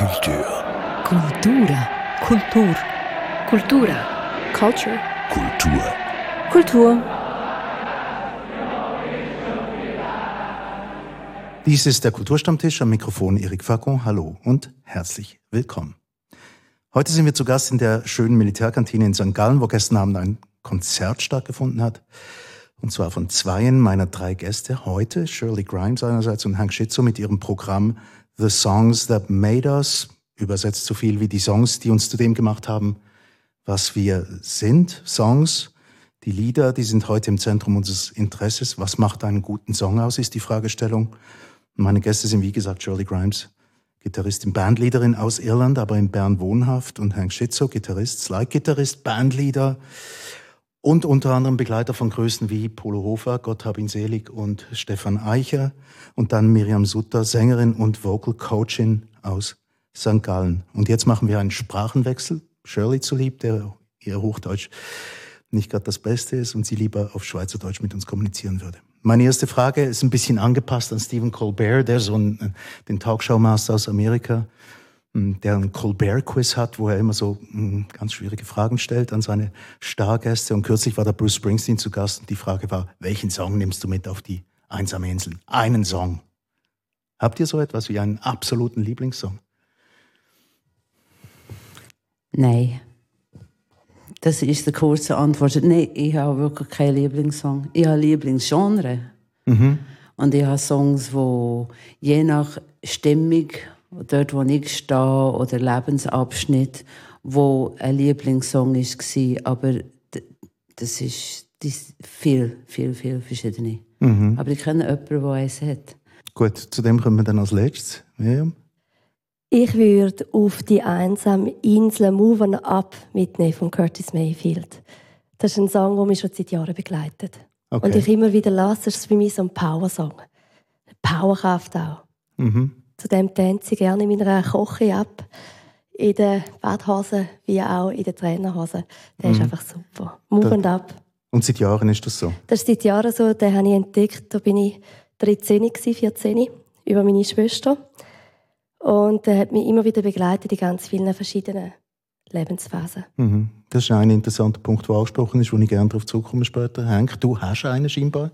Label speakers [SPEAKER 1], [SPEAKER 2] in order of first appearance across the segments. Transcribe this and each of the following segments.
[SPEAKER 1] Kultur.
[SPEAKER 2] Kultura. Kultur.
[SPEAKER 3] Kultura. Culture.
[SPEAKER 1] Kultur.
[SPEAKER 3] Kultur.
[SPEAKER 4] Dies ist der Kulturstammtisch am Mikrofon Eric Facon. Hallo und herzlich willkommen. Heute sind wir zu Gast in der schönen Militärkantine in St. Gallen, wo gestern Abend ein Konzert stattgefunden hat. Und zwar von zweien meiner drei Gäste heute, Shirley Grimes einerseits und Hank Schitzo mit ihrem Programm The Songs That Made Us, übersetzt so viel wie die Songs, die uns zu dem gemacht haben, was wir sind. Songs, die Lieder, die sind heute im Zentrum unseres Interesses. Was macht einen guten Song aus, ist die Fragestellung. Meine Gäste sind, wie gesagt, Shirley Grimes, Gitarristin, Bandleaderin aus Irland, aber in Bern wohnhaft, und Hank Schitzo, Gitarrist, Slide-Gitarrist, Bandleader und unter anderem Begleiter von Größen wie Polo Hofer, Gott hab ihn selig, und Stefan Eicher und dann Miriam Sutter, Sängerin und Vocal Coachin aus St. Gallen. Und jetzt machen wir einen Sprachenwechsel. Shirley zulieb, der ihr Hochdeutsch nicht gerade das Beste ist und sie lieber auf Schweizerdeutsch mit uns kommunizieren würde. Meine erste Frage ist ein bisschen angepasst an Stephen Colbert, der so einen, den Talkshow-Master aus Amerika, der einen Colbert-Quiz hat, wo er immer so hm, ganz schwierige Fragen stellt an seine Stargäste. Und kürzlich war da Bruce Springsteen zu Gast und die Frage war, welchen Song nimmst du mit auf die einsame Insel? Einen Song. Habt ihr so etwas wie einen absoluten Lieblingssong?
[SPEAKER 2] Nein. Das ist die kurze Antwort. Nein, ich habe wirklich keinen Lieblingssong. Ich habe Lieblingsgenre.
[SPEAKER 4] Mhm.
[SPEAKER 2] Und ich habe Songs, die je nach Stimmung, dort wo ich stehe, oder Lebensabschnitt, wo ein Lieblingssong war. Aber das ist, das ist viel, viel, viel verschiedene.
[SPEAKER 4] Mhm.
[SPEAKER 2] Aber ich kenne jemanden, der eins hat.
[SPEAKER 4] Gut, zu dem kommen wir dann als letztes. Miriam?
[SPEAKER 3] Ich würde auf die einsame Insel Moving Up mitnehmen von Curtis Mayfield. Das ist ein Song, der mich schon seit Jahren begleitet.
[SPEAKER 4] Okay.
[SPEAKER 3] Und ich immer wieder lasse, das ist für mich so ein Power-Song. Powerkraft auch.
[SPEAKER 4] Mhm.
[SPEAKER 3] Zudem tanze ich gerne in meiner Koche ab. In den Badhosen wie auch in den Trainerhosen. Der ist
[SPEAKER 4] Mhm.
[SPEAKER 3] einfach super. Moving Up.
[SPEAKER 4] Und seit Jahren ist das so?
[SPEAKER 3] Das ist seit Jahren so, den habe ich entdeckt. Da bin ich 13, gewesen, 14, über meine Schwester. Und der hat mich immer wieder begleitet in ganz vielen verschiedenen Lebensphasen.
[SPEAKER 4] Mhm. Das ist ein interessanter Punkt, der angesprochen ist, wo ich gerne darauf zurückkomme später. Hank, du hast einen scheinbar.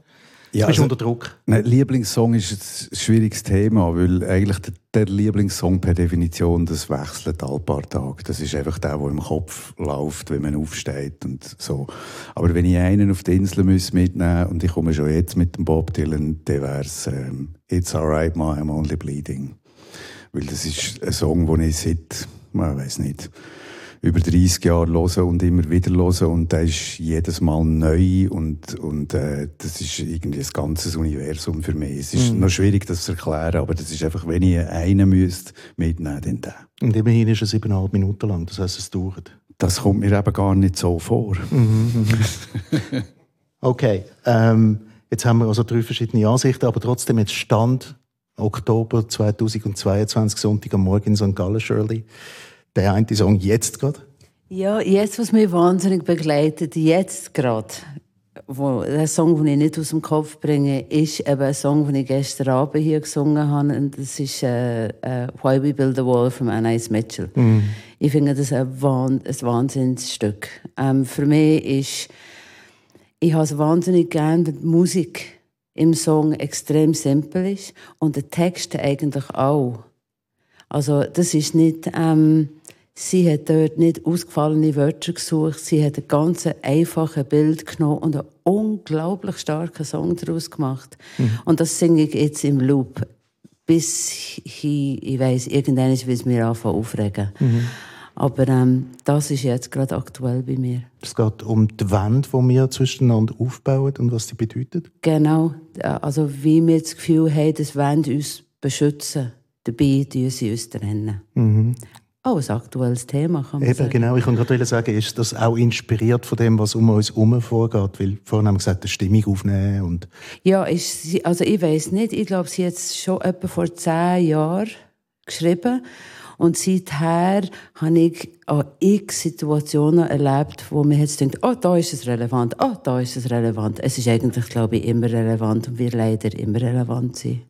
[SPEAKER 4] Du
[SPEAKER 1] Ja,
[SPEAKER 4] bist
[SPEAKER 1] also-
[SPEAKER 4] unter Druck.
[SPEAKER 1] Nein, Lieblingssong ist ein schwieriges Thema, weil eigentlich der, der Lieblingssong per Definition, das wechselt alle paar Tage. Das ist einfach der, der im Kopf läuft, wenn man aufsteht und so. Aber wenn ich einen auf die Insel muss mitnehmen und ich komme schon jetzt mit dem Bob Dylan, dann wäre es ähm, «It's alright, ma, I'm only bleeding». Weil das ist ein Song, den ich seit, man weiß nicht, über 30 Jahre höre und immer wieder höre und der ist jedes Mal neu und, und äh, das ist irgendwie ein ganzes Universum für mich. Es ist noch schwierig, das zu erklären, aber das ist einfach, wenn ich einen müsste mitnehmen, dann der.
[SPEAKER 4] Und immerhin ist er siebeneinhalb Minuten lang. Das heißt, es dauert.
[SPEAKER 1] Das kommt mir eben gar nicht so vor.
[SPEAKER 4] Okay. Ähm, jetzt haben wir also drei verschiedene Ansichten, aber trotzdem jetzt Stand Oktober 2022, Sonntag am Morgen in St. Gallen, Shirley. Der eine Song jetzt gerade.
[SPEAKER 2] Ja, jetzt, was mich wahnsinnig begleitet, jetzt gerade, wo, der Song, den ich nicht aus dem Kopf bringe, ist eben ein Song, den ich gestern Abend hier gesungen habe. Und das ist äh, äh, «Why We Build a Wall» von Anais Mitchell. Ich finde das ein, Wahn ein Wahnsinnsstück. Ähm, für mich ist, ich habe es wahnsinnig gern, wenn die Musik im Song extrem simpel ist und der Text eigentlich auch. Also das ist nicht, ähm, sie hat dort nicht ausgefallene Wörter gesucht, sie hat ein ganz einfaches Bild genommen und einen unglaublich starken Song daraus gemacht. Und das singe ich jetzt im Loop, bis ich, ich weiss, irgendwann will es mir anfangen aufregen. Aber ähm, das ist jetzt gerade aktuell bei mir.
[SPEAKER 4] Es geht um die Wand, die wir zwischeneinander aufbauen und was die bedeutet.
[SPEAKER 2] Genau, also wie wir das Gefühl haben, das wollen uns beschützen, dabei tun sie uns trennen. Auch ein aktuelles Thema, kann man
[SPEAKER 4] Eben,
[SPEAKER 2] sagen.
[SPEAKER 4] genau. Ich wollte gerade sagen, ist das auch inspiriert von dem, was um uns herum vorgeht? Weil vorhin haben wir gesagt, eine Stimmung aufnehmen und
[SPEAKER 2] Ja, ist also ich weiß nicht. Ich glaube, sie hat es schon etwa vor zehn Jahren geschrieben. Und seither habe ich an x Situationen erlebt, wo man jetzt denkt, oh, da ist es relevant, oh, da ist es relevant. Es ist eigentlich, glaube ich, immer relevant und wir leider immer relevant sind.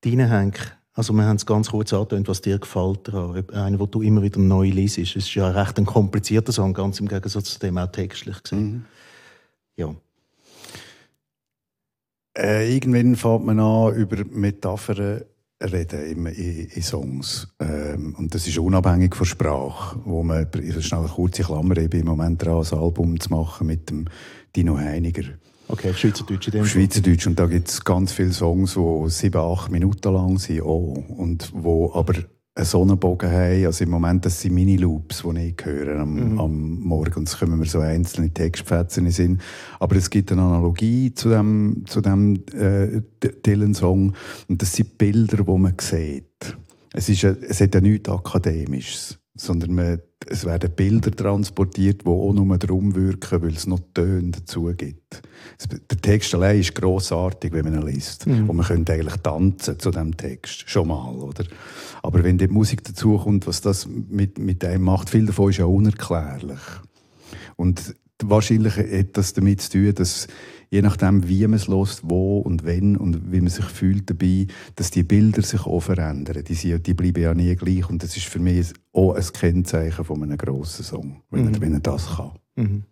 [SPEAKER 4] Deine Henk, Also wir haben es ganz kurz angetönt, was dir gefällt daran. Einer, wo du immer wieder neu liest. Es ist ja recht ein komplizierter Song, ganz im Gegensatz zu dem auch textlich gesehen. Mhm. Ja.
[SPEAKER 1] Äh, irgendwann fängt man an, über Metaphern reden in, in, in Songs. Ähm, und das ist unabhängig von Sprache, wo man, ich schnell eine kurze Klammer, bin im Moment dran, ein Album zu machen mit dem Dino Heiniger.
[SPEAKER 4] Okay, Schweizerdeutsch in dem
[SPEAKER 1] Schweizerdeutsch. Und da gibt es ganz viele Songs, die sieben, acht Minuten lang sind. Oh, und wo aber einen Sonnenbogen haben. Also im Moment, das sind Mini-Loops, die ich höre am, mhm. am Morgen. Und es kommen mir so einzelne Textfetzen in Sinn. Aber es gibt eine Analogie zu dem, zu dem äh, Dylan-Song. Und das sind Bilder, die man sieht. Es, ist, es hat ja nichts Akademisches sondern man, es werden Bilder transportiert, die auch nur darum wirken, weil es noch Töne dazu gibt. Der Text allein ist grossartig, wenn man ihn liest. Mhm. Und man könnte eigentlich tanzen zu dem Text, schon mal, oder? Aber wenn die Musik dazukommt, was das mit, mit einem macht, viel davon ist ja unerklärlich. Und wahrscheinlich hat das damit zu tun, dass je nachdem, wie man es lässt, wo und wenn und wie man sich fühlt dabei, dass die Bilder sich auch verändern. Die, sind, die bleiben ja nie gleich und das ist für mich auch ein Kennzeichen von einem grossen Song, wenn, mhm. er, wenn er das kann. Mhm.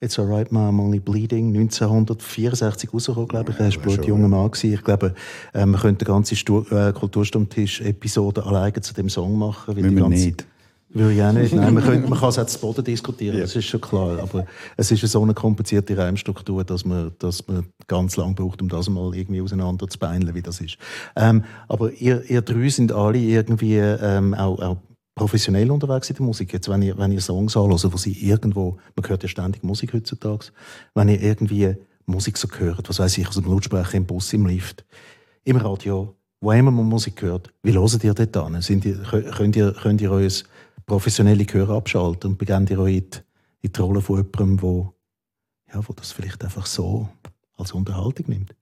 [SPEAKER 4] It's alright, I'm only bleeding. 1964 rausgekommen, glaube ich. Er war ein junger Mann. Gewesen. Ich glaube, äh, man könnte eine ganze äh, Kulturstammtisch-Episode alleine zu dem Song machen.
[SPEAKER 1] Weil Müssen wir nicht.
[SPEAKER 4] Würde ich auch nicht. Nein, man, könnte, man kann es auch zu Boden diskutieren, ja. das ist schon klar. Aber es ist so eine komplizierte Reimstruktur, dass man, dass man ganz lange braucht, um das mal irgendwie auseinander zu beineln, wie das ist. Ähm, aber ihr, ihr drei sind alle irgendwie ähm, auch, auch professionell unterwegs in der Musik. Jetzt, wenn ihr, wenn ihr Songs anhört, wo sie irgendwo, man hört ja ständig Musik heutzutage, wenn ihr irgendwie Musik so hört, was weiß ich, aus dem Lautsprecher im Bus, im Lift, im Radio, wo immer man Musik hört, wie hört ihr dort an? Sind ihr, könnt ihr, könnt ihr euch professionelle Gehör abschalten und beginnt ihr euch in die, in die Rolle von jemandem, wo, ja, wo das vielleicht einfach so als Unterhaltung nimmt?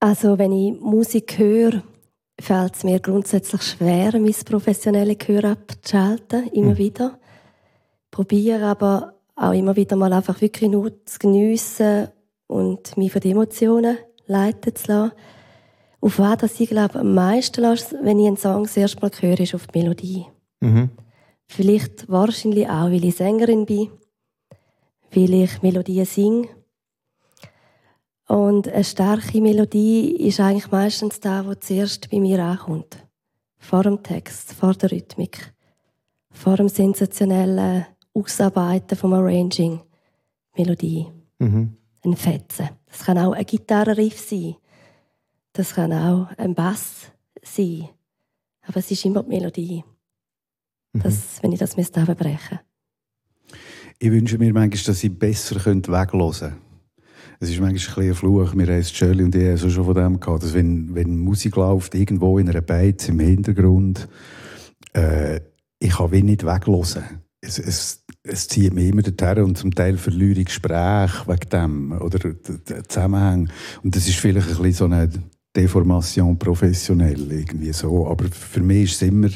[SPEAKER 3] Also wenn ich Musik höre, fällt es mir grundsätzlich schwer, mein professionelles Gehör abzuschalten, immer mhm. wieder. Probiere aber auch immer wieder mal einfach wirklich nur zu geniessen und mich von den Emotionen leiten zu lassen. Auf was das ich glaube, am meisten lasse, wenn ich einen Song das erste Mal höre, ist auf die Melodie. Mhm. Vielleicht wahrscheinlich auch, weil ich Sängerin bin, weil ich Melodien singe. Und eine starke Melodie ist eigentlich meistens da, wo zuerst bei mir ankommt. Vor dem Text, vor der Rhythmik, vor dem sensationellen Ausarbeiten vom Arranging. Melodie. Mhm. Ein Fetzen. Das kann auch ein Gitarrenriff sein. Das kann auch ein Bass sein. Aber es ist immer die Melodie. Das, mhm. Wenn ich das müsste brechen
[SPEAKER 1] Ich wünsche mir manchmal, dass ich besser weghören könnte. Es ist manchmal ein, ein Fluch. Wir haben Shirley und ich haben schon von dem gehabt, dass wenn, wenn Musik läuft, irgendwo in einer Beiz im Hintergrund, äh, ich kann wie nicht weghören. Es, es, es zieht mich immer dorthin und zum Teil verliere ich Gespräche wegen dem oder den Zusammenhang. Und das ist vielleicht ein bisschen so eine Deformation professionell irgendwie so. Aber für mich ist es immer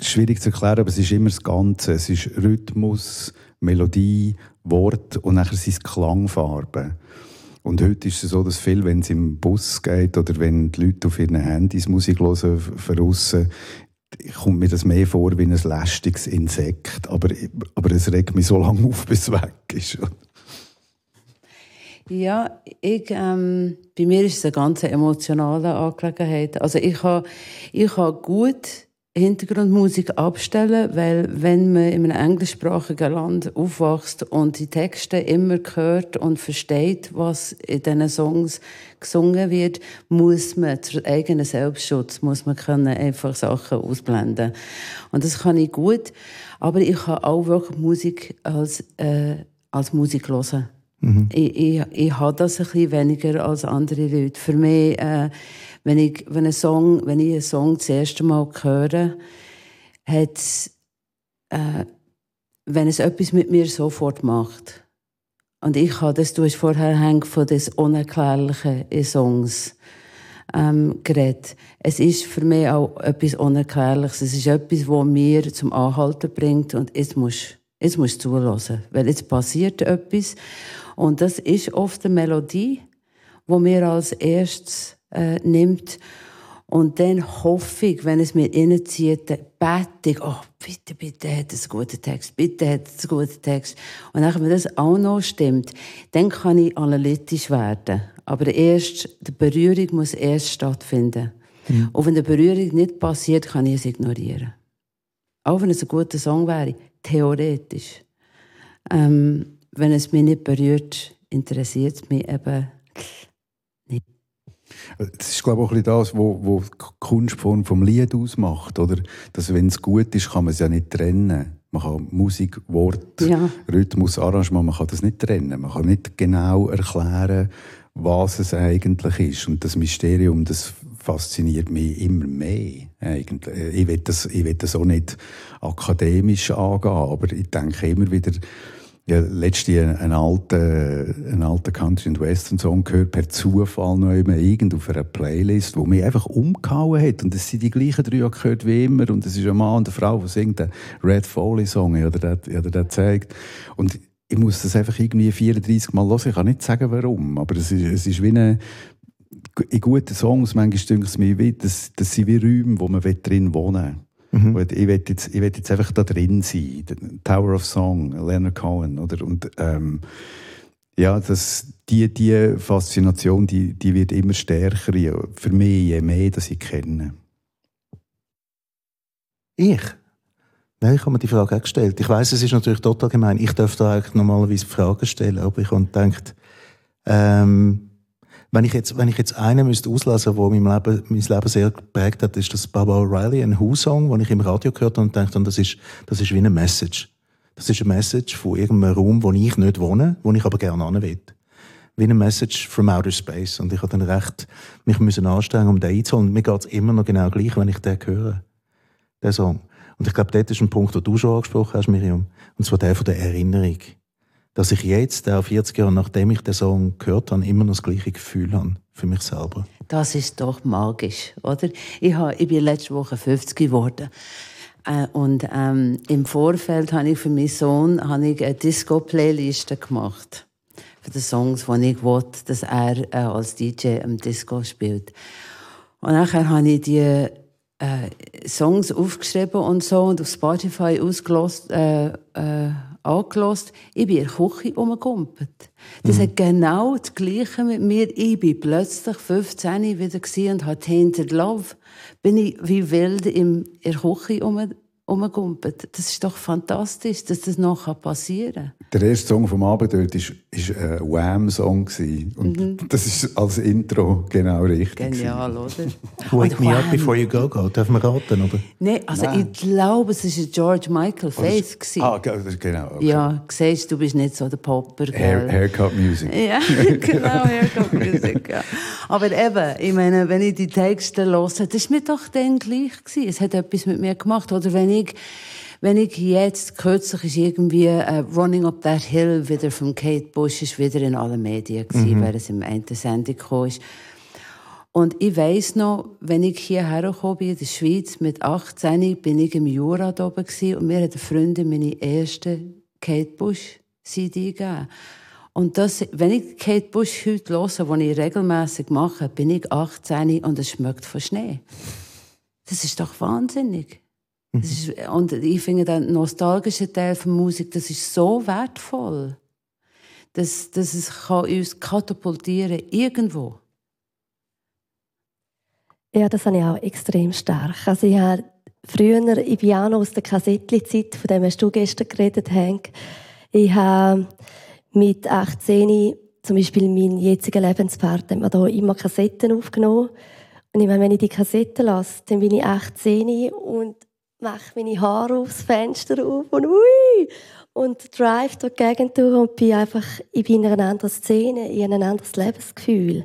[SPEAKER 1] schwierig zu erklären, aber es ist immer das Ganze. Es ist Rhythmus, Melodie, Wort und nachher sind es Klangfarben. Und heute ist es so, dass viel, wenn es im Bus geht oder wenn die Leute auf ihren Handys Musik hören, von kommt mir das mehr vor wie ein lästiges Insekt. Aber, aber es regt mich so lange auf, bis es weg ist.
[SPEAKER 2] Ja, ich, ähm, bei mir ist es eine ganz emotionale Angelegenheit. Also ich kann, ich kann gut Hintergrundmusik abstellen, weil wenn man in einem englischsprachigen Land aufwächst und die Texte immer hört und versteht, was in diesen Songs gesungen wird, muss man zur eigenen Selbstschutz muss man können einfach Sachen ausblenden. Und das kann ich gut, aber ich kann auch wirklich Musik als äh, als Musik hören. Mhm. Ich, ich, ich habe das ein weniger als andere Leute. Für mich, äh, wenn, ich, wenn, ein Song, wenn ich einen Song das erste Mal höre, hat äh, wenn es etwas mit mir sofort macht. Und ich habe das, du hast vorher von des Unerklärlichen in Songs ähm, geredet. Es ist für mich auch etwas Unerklärliches. Es ist etwas, das mir zum Anhalten bringt und jetzt musst, jetzt musst du zulassen. Weil jetzt passiert etwas und das ist oft eine Melodie, wo mir als erstes äh, nimmt. Und dann hoffe ich, wenn es mir reinzieht, bete ich, oh, bitte, bitte hat es einen guten Text, bitte hat es einen guten Text. Und dann, wenn das auch noch stimmt, dann kann ich analytisch werden. Aber erst, die Berührung muss erst stattfinden. Mhm. Und wenn die Berührung nicht passiert, kann ich es ignorieren. Auch wenn es ein guter Song wäre, theoretisch. Ähm, wenn es mich nicht berührt, interessiert es mich eben nicht.
[SPEAKER 1] Das ist, glaube ich, auch ein das, was die Kunstform vom Lied ausmacht. Oder? Dass, wenn es gut ist, kann man es ja nicht trennen. Man kann Musik, Wort, ja. Rhythmus, Arrangement, man kann das nicht trennen. Man kann nicht genau erklären, was es eigentlich ist. Und das Mysterium, das fasziniert mich immer mehr. Eigentlich. Ich will das, ich will das auch nicht akademisch angehen, aber ich denke immer wieder, ja, letztens einen alten, einen alten Country- and Western-Song gehört, per Zufall noch immer irgend auf einer Playlist, wo mich einfach umgehauen hat. Und es sind die gleichen drei gehört wie immer. Und es ist ein Mann und eine Frau, die singt den Red Foley-Song, oder der, oder der zeigt. Und ich muss das einfach irgendwie 34 Mal hören. Ich kann nicht sagen, warum. Aber es ist, es ist wie eine, in guten Songs, manchmal denke ich mir, das, das sind wie Räume, wo man drin wohnen will. Mhm. Ich will jetzt, ich will jetzt einfach da drin sein. Tower of Song, Leonard Cohen, oder? Und, ähm, ja, das, die, die Faszination, die, die wird immer stärker, für mich, je mehr, dass ich kenne.
[SPEAKER 4] Ich? Nein, ich habe mir die Frage auch gestellt. Ich weiß, es ist natürlich total gemein. Ich darf da eigentlich normalerweise Fragen stellen, aber ich habe gedacht, ähm, wenn ich jetzt, wenn ich jetzt einen müsste auslassen, der mein Leben, mein Leben sehr geprägt hat, ist das Baba O'Reilly, ein Who-Song, den ich im Radio gehört habe und dachte, das ist, das ist wie eine Message. Das ist eine Message von irgendeinem Raum, wo ich nicht wohne, wo ich aber gerne hin will. Wie eine Message from outer space. Und ich habe dann recht, mich müssen anstrengen, um den einzuholen. Und mir geht es immer noch genau gleich, wenn ich den höre. Den Song. Und ich glaube, dort ist ein Punkt, den du schon angesprochen hast, Miriam. Und zwar der von der Erinnerung dass ich jetzt, auch 40 Jahre nachdem ich den Song gehört habe, immer noch das gleiche Gefühl habe für mich selber.
[SPEAKER 2] Das ist doch magisch, oder? Ich, habe, ich bin letzte Woche 50 geworden. Äh, und ähm, im Vorfeld habe ich für meinen Sohn habe ich eine Disco-Playliste gemacht. Für die Songs, die ich wollte, dass er äh, als DJ am Disco spielt. Und nachher habe ich die äh, Songs aufgeschrieben und so und auf Spotify ausgelost, äh, äh, angelost. Ich bin in der Küche rumgekumpelt. Das mhm. hat genau das Gleiche mit mir. Ich bin plötzlich 15 wieder und hatte Hinter Love. Bin ich wie wild in der Küche rum rumgumpelt. Das ist doch fantastisch, dass das noch passieren kann.
[SPEAKER 1] Der erste Song vom Abend dort war ein Wham-Song. Und mhm. das ist als Intro genau richtig.
[SPEAKER 2] Genial, oder?
[SPEAKER 4] Wake me up before you go, go. Darf man raten, oder?
[SPEAKER 2] Nein, also Nein. ich glaube, es war George Michael Faith.
[SPEAKER 1] Ah, genau. Okay.
[SPEAKER 2] Ja, siehst du bist nicht so der Popper.
[SPEAKER 1] Hair, Haircut Music.
[SPEAKER 2] Ja, genau, Haircut Music, ja. Aber eben, ich meine, wenn ich die Texte höre, das war mir doch dann gleich. Gewesen. Es hat etwas mit mir gemacht. Oder wenn ich, wenn ich jetzt, kürzlich ist irgendwie uh, Running Up That Hill wieder von Kate Bush, ist wieder in allen Medien gewesen, mhm. weil es im einen Sendung kam. Ist. Und ich weiss noch, wenn ich hierher gekommen bin, in der Schweiz, mit 18, bin ich im Jura da oben gewesen, und mir hat eine Freundin meine erste Kate Bush CD gegeben. Und das, wenn ich Kate Bush heute höre, was ich regelmäßig mache, bin ich 18 und es schmeckt von Schnee. Das ist doch wahnsinnig. Mhm. Ist, und ich finde, der nostalgische Teil von Musik, das ist so wertvoll, dass, dass es kann uns katapultieren irgendwo.
[SPEAKER 3] Ja, das habe ich auch extrem stark. Also ich habe früher, ich bin auch noch aus der Kassettli-Zeit, von dem hast du gestern geredet, Hank. Ich habe mit 18 zum Beispiel meinen jetzigen Lebenspartner hat mir da immer Kassetten aufgenommen. Und ich meine, wenn ich die Kassetten lasse, dann bin ich 18 und mache meine Haare aufs Fenster auf und ui! Und drive durch die Gegend durch und bin einfach, in einer anderen Szene, in einem anderes Lebensgefühl.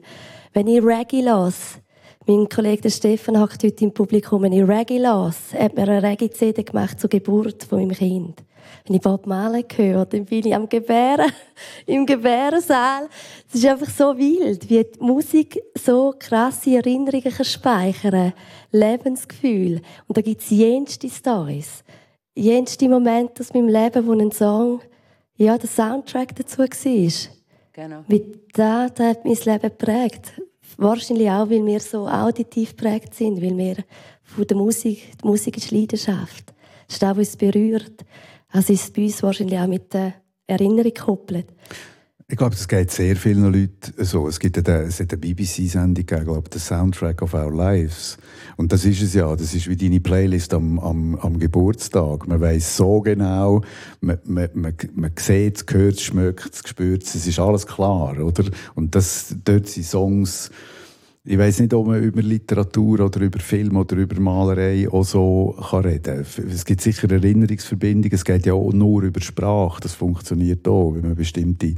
[SPEAKER 3] Wenn ich Reggae lasse, mein Kollege Stefan hackt heute im Publikum, wenn ich Reggae lasse, hat mir eine Reggae-CD gemacht zur Geburt von meinem Kind. Wenn ich Bob Marley höre, dann bin ich am Gebären, im Gebärensaal. Es ist einfach so wild, wie die Musik so krasse Erinnerungen kann speichern Lebensgefühl. Und da gibt es jenste Stories. Jenste Momente aus meinem Leben, wo ein Song, ja, der Soundtrack dazu war. genau. Wie das, das hat mein Leben geprägt. Wahrscheinlich auch, weil wir so auditiv geprägt sind, weil wir von der Musik, die Musik ist Leidenschaft. Das ist das, was uns berührt. Also ist es bei uns wahrscheinlich auch mit der Erinnerung gekoppelt.
[SPEAKER 1] Ich glaube, es geht sehr vielen Leuten so. Es gibt eine, hat eine BBC-Sendung gegeben, glaube The Soundtrack of Our Lives. Und das ist es ja. Das ist wie deine Playlist am, am, am Geburtstag. Man weiß so genau, man, man, man, man sieht es, hört es, schmeckt es, spürt es. Es ist alles klar, oder? Und das, dort sind Songs, ich weiß nicht, ob man über Literatur oder über Film oder über Malerei auch so kann reden kann. Es gibt sicher Erinnerungsverbindungen. Es geht ja auch nur über Sprache. Das funktioniert auch, wenn man bestimmte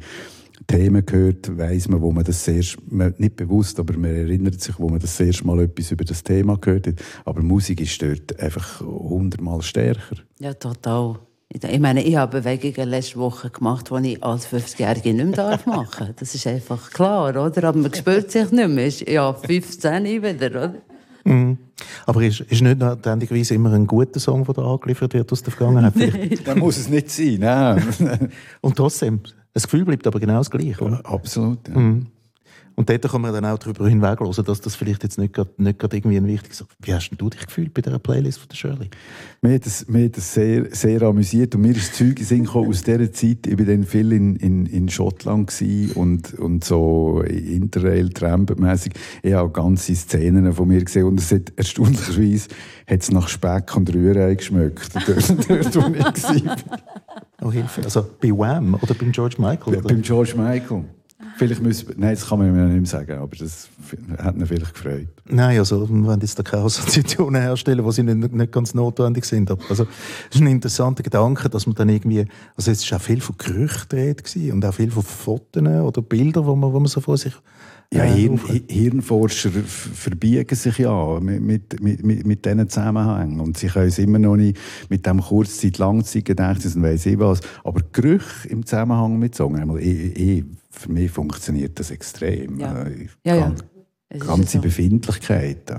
[SPEAKER 1] Themen hört, weiß man, wo man das man, nicht bewusst, aber man erinnert sich, wo man das erste Mal etwas über das Thema gehört hat. Aber Musik ist dort einfach hundertmal stärker.
[SPEAKER 2] Ja, total. Ich meine, ich habe Bewegungen letzte Woche gemacht, die ich als 50-Jährige nicht mehr machen darf. Das ist einfach klar, oder? Aber man spürt sich nicht mehr. Ja, 15 wieder, oder?
[SPEAKER 4] Mhm. Aber ist, ist nicht notwendigerweise immer ein guter Song, der da angeliefert wird aus der Vergangenheit?
[SPEAKER 1] Dann muss es nicht sein, nein.
[SPEAKER 4] Und trotzdem, das Gefühl bleibt aber genau das gleiche, oder?
[SPEAKER 1] Ja, absolut, ja. Mhm.
[SPEAKER 4] Und dort kann man dann auch darüber hinweglosen, dass das vielleicht jetzt nicht gerade, nicht gerade irgendwie ein wichtiges ist. Wie hast du dich gefühlt bei dieser Playlist von der Shirley?
[SPEAKER 1] Mir hat das, mir hat das sehr, sehr amüsiert und mir ist das Zeug aus dieser Zeit, ich war dann viel in, in, in Schottland und, und so interrail trampenmässig Ich habe ganze Szenen von mir gesehen und es hat erstaunlicherweise hat es nach Speck und Rührei geschmeckt, dort, dort wo ich war.
[SPEAKER 4] Oh, Hilfe. Also bei Wham oder beim George Michael?
[SPEAKER 1] Oder? Beim George Michael. Vielleicht müssen, nein, das kann man mir nicht mehr sagen, aber das hat ihn vielleicht gefreut.
[SPEAKER 4] Nein, also wir wollen jetzt da keine Assoziationen herstellen, die nicht, nicht ganz notwendig sind. Aber also, es ist ein interessanter Gedanke, dass man dann irgendwie, also es war auch viel von Gerüchten und auch viel von Fotos oder Bildern, wo man, wo man so vor sich
[SPEAKER 1] ja, äh, Hirn, Hirnforscher verbiegen sich ja mit, mit, mit, mit diesen Zusammenhängen. Und sie können es immer noch nicht mit dem Kurzzeit, Langzeitgedächtnis und weiss ich was. Aber Gerüche im Zusammenhang mit Song, einmal, ich, ich, für mich funktioniert das extrem.
[SPEAKER 2] Ja. Äh, ja, ja.
[SPEAKER 1] Ganze so. Befindlichkeit.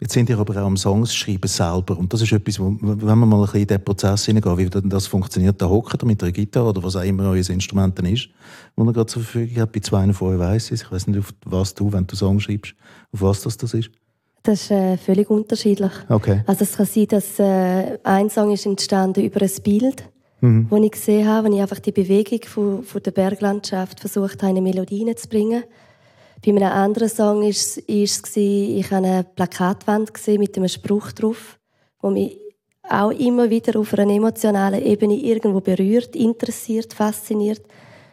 [SPEAKER 4] Jetzt sind ihr aber auch am Songs schreiben selber. Und das ist etwas, wo, wenn man mal ein bisschen in den Prozess hineingehen, wie das funktioniert, da hockt ihr mit einer Gitarre oder was auch immer euer Instrument ist, wo ihr gerade zur Verfügung habt. Bei zwei von euch weiss ich. Ich weiß nicht, auf was du, wenn du Songs schreibst, auf was das, das ist.
[SPEAKER 3] Das ist äh, völlig unterschiedlich.
[SPEAKER 4] Okay.
[SPEAKER 3] Also es kann sein, dass äh, ein Song ist entstanden über ein Bild, mhm. das ich gesehen habe, wenn ich einfach die Bewegung von, von der Berglandschaft versucht habe, eine Melodie zu bringen. Bei einem anderen Song war es, ist ich habe eine Plakatwand mit einem Spruch drauf, der mich auch immer wieder auf einer emotionalen Ebene irgendwo berührt, interessiert, fasziniert.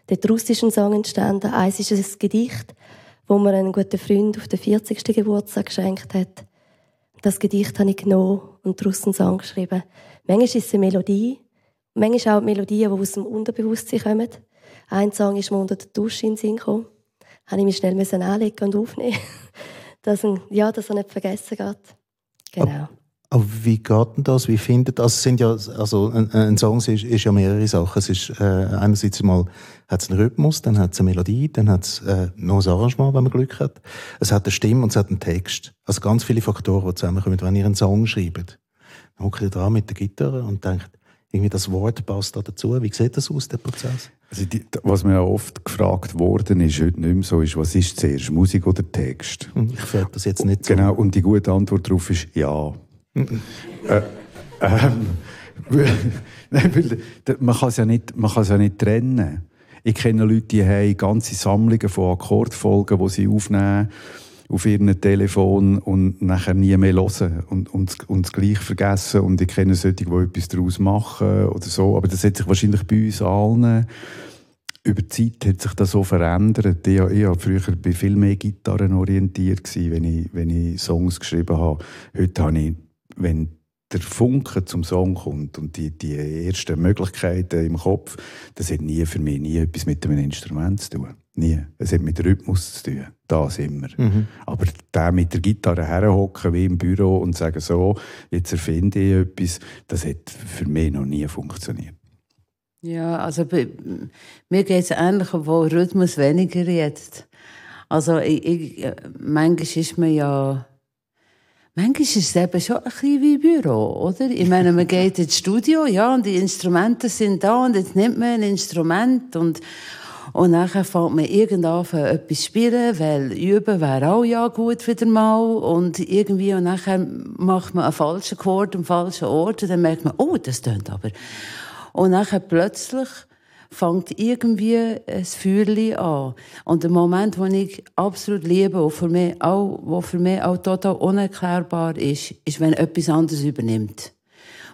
[SPEAKER 3] Daraus ist ein Song entstanden. Eins ist ein Gedicht, wo mir ein guter Freund auf den 40. Geburtstag geschenkt hat. Das Gedicht habe ich genommen und daraus einen Song geschrieben. Manchmal ist es eine Melodie, manchmal auch Melodien, die aus dem Unterbewusstsein kommen. Ein Song ist mir unter der Dusche in den Sinn gekommen habe ich mich schnell anlegen und aufnehmen, dass, er, ja, dass er nicht vergessen geht. Genau.
[SPEAKER 4] Aber wie geht denn das? Wie findet das? Also sind ja, also ein, ein Song ist, ist, ja mehrere Sachen. Es ist äh, einerseits mal hat es einen Rhythmus, dann hat es eine Melodie, dann hat es äh, noch ein Arrangement, wenn man Glück hat. Es hat eine Stimme und es hat einen Text. Also ganz viele Faktoren, die zusammenkommen. Wenn ihr einen Song schreibt, dann hockt ihr da mit der Gitarre und denkt, irgendwie das Wort passt da dazu. Wie sieht das aus, der Prozess?
[SPEAKER 1] Also die, was mir ja oft gefragt worden ist, heute nicht mehr so, ist, was ist zuerst, Musik oder Text?
[SPEAKER 4] Hm, ich frage das jetzt nicht so.
[SPEAKER 1] Genau, und die gute Antwort darauf ist ja. Äh, ähm, man kann es ja nicht, man kann es ja nicht trennen. Ich kenne Leute, die haben ganze Sammlungen von Akkordfolgen, die sie aufnehmen auf ihrem Telefon und nachher nie mehr hören und, und, und gleich vergessen. Und ich kenne solche, die etwas daraus machen oder so. Aber das hat sich wahrscheinlich bei uns allen über die Zeit hat sich das so verändert. Ich, ich war früher bei viel mehr Gitarren orientiert, wenn, ich, wenn ich Songs geschrieben habe. Heute habe ich, wenn der Funke zum Song kommt und die, die ersten Möglichkeiten im Kopf, das hat nie für mich nie etwas mit einem Instrument zu tun. Nie. Es hat mit Rhythmus zu tun. Das immer. Mhm. Aber der mit der Gitarre herhocken wie im Büro und sagen so, jetzt erfinde ich etwas, das hat für mich noch nie funktioniert.
[SPEAKER 2] Ja, also bei, mir geht es ähnlich, obwohl Rhythmus weniger jetzt. Also ich, ich, manchmal ist man ja Manchmal ist es eben schon ein bisschen wie Büro, oder? Ich meine, man geht ins Studio, ja, und die Instrumente sind da und jetzt nimmt man ein Instrument und Und dann fängt man irgendwann an, etwas spielen, weil üben wäre auch ja gut wieder mal. Und irgendwie, und nachher macht man einen falschen Chord am falschen Ort. Und dann merkt man, oh, das tönt aber. Und nachher plötzlich fängt irgendwie ein Feuerchen an. Und der Moment, den ich absolut liebe, und für mich auch, wo für mich auch total unerklärbar ist, ist, wenn etwas anderes übernimmt.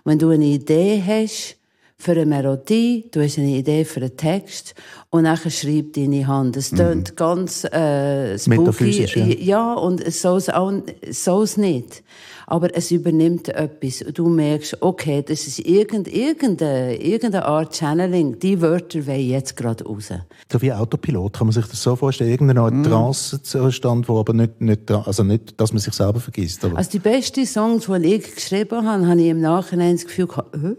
[SPEAKER 2] Wenn du eine Idee hast für eine Melodie, du hast eine Idee für einen Text und nachher schreibt deine Hand. Es tönt mhm. ganz äh, spooky. Ja. ja, und es soll es nicht aber es übernimmt etwas. Du merkst, okay, das ist irgend, irgendeine, irgendeine Art Channeling. Die Wörter wollen jetzt gerade raus.
[SPEAKER 4] So wie Autopilot, kann man sich das so vorstellen? Irgendeine Art mm. Trance-Zustand, wo aber nicht, nicht, also nicht, dass man sich selber vergisst. Aber.
[SPEAKER 2] Also die besten Songs, die ich geschrieben habe, habe ich im Nachhinein das Gefühl gehabt, äh?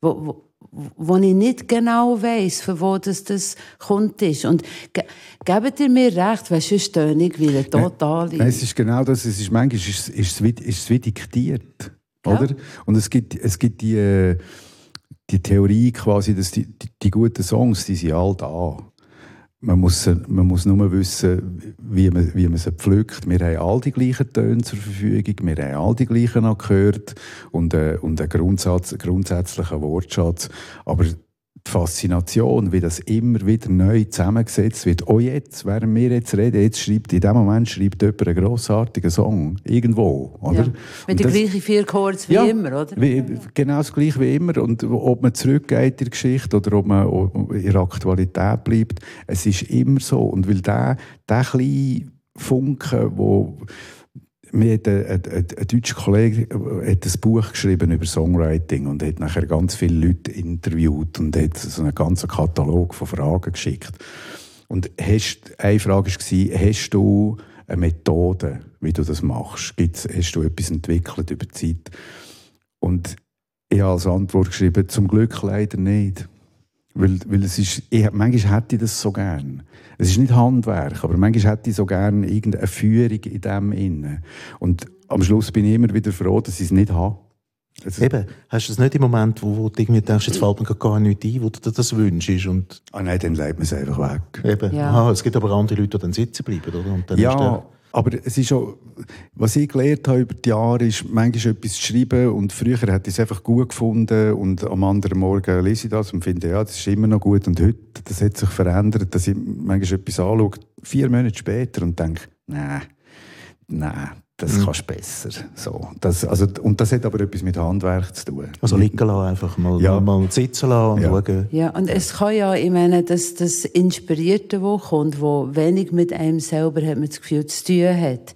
[SPEAKER 2] wo, wo, wo ich nicht genau weiss, von wo das, das kommt. Ist. Und ge gebt ihr mir recht, weil sonst stöhne ich wie eine totale...
[SPEAKER 1] Nein, es ist genau das. Es ist, manchmal ist, ist, ist, es, wie, ist es wie diktiert. Ja. Oder? Und es gibt, es gibt die, die Theorie quasi, dass die, die, die guten Songs, die sind all da. Man muss, man muss nur wissen, wie man, wie man sie pflückt. Wir haben all die gleichen Töne zur Verfügung, wir haben all die gleichen gehört und, äh, und einen Grundsatz, grundsätzlichen Wortschatz. Aber die Faszination, wie das immer wieder neu zusammengesetzt wird. Auch jetzt, während wir jetzt reden, jetzt schreibt, in dem Moment schreibt jemand einen grossartigen Song. Irgendwo, oder? Ja,
[SPEAKER 2] mit den gleichen vier Chords wie ja, immer, oder? Wie,
[SPEAKER 1] genau das gleiche wie immer. Und ob man zurückgeht in der Geschichte oder ob man in der Aktualität bleibt, es ist immer so. Und weil der, der kleine Funken, wo mir hat ein, ein, ein, deutscher Kollege äh, hat ein Buch geschrieben über Songwriting und hat nachher ganz viele Leute interviewt und hat so einen ganzen Katalog von Fragen geschickt. Und hast, eine Frage war, hast du eine Methode, wie du das machst? Gibt's, hast du etwas entwickelt über die Zeit? Und ich habe als Antwort geschrieben, zum Glück leider nicht. Weil, weil es ist, ich, manchmal hätte ich das so gern. Es ist nicht Handwerk, aber manchmal hätte ich so gern irgendeine Führung in dem inne. Und am Schluss bin ich immer wieder froh, dass ich es nicht habe.
[SPEAKER 4] Also, Eben, hast du es nicht im Moment, wo, wo du irgendwie denkst, jetzt fällt mir gar nicht ein, wo du dir das wünschst? Und
[SPEAKER 1] ah nein, dann leitet man es einfach weg.
[SPEAKER 4] Eben, ja. Aha, es gibt aber andere Leute, die dann sitzen bleiben, oder? Und dann
[SPEAKER 1] ja, aber es ist schon, was ich gelernt habe über die Jahre, ist manchmal etwas zu schreiben. Und früher hätte ich es einfach gut gefunden. Und am anderen Morgen lese ich das und finde, ja, das ist immer noch gut. Und heute, das hat sich verändert, dass ich manchmal etwas anschaue, vier Monate später und denke, nein, nein, das mhm. kannst du besser. So, das, also, und das hat aber etwas mit Handwerk zu tun.
[SPEAKER 4] Also liegen lassen, einfach mal, ja. mal sitzen lassen und ja. schauen.
[SPEAKER 2] Ja, und es kann ja, ich meine, dass das Inspirierte, wo kommt, wo wenig mit einem selber hat man das Gefühl zu tun hat.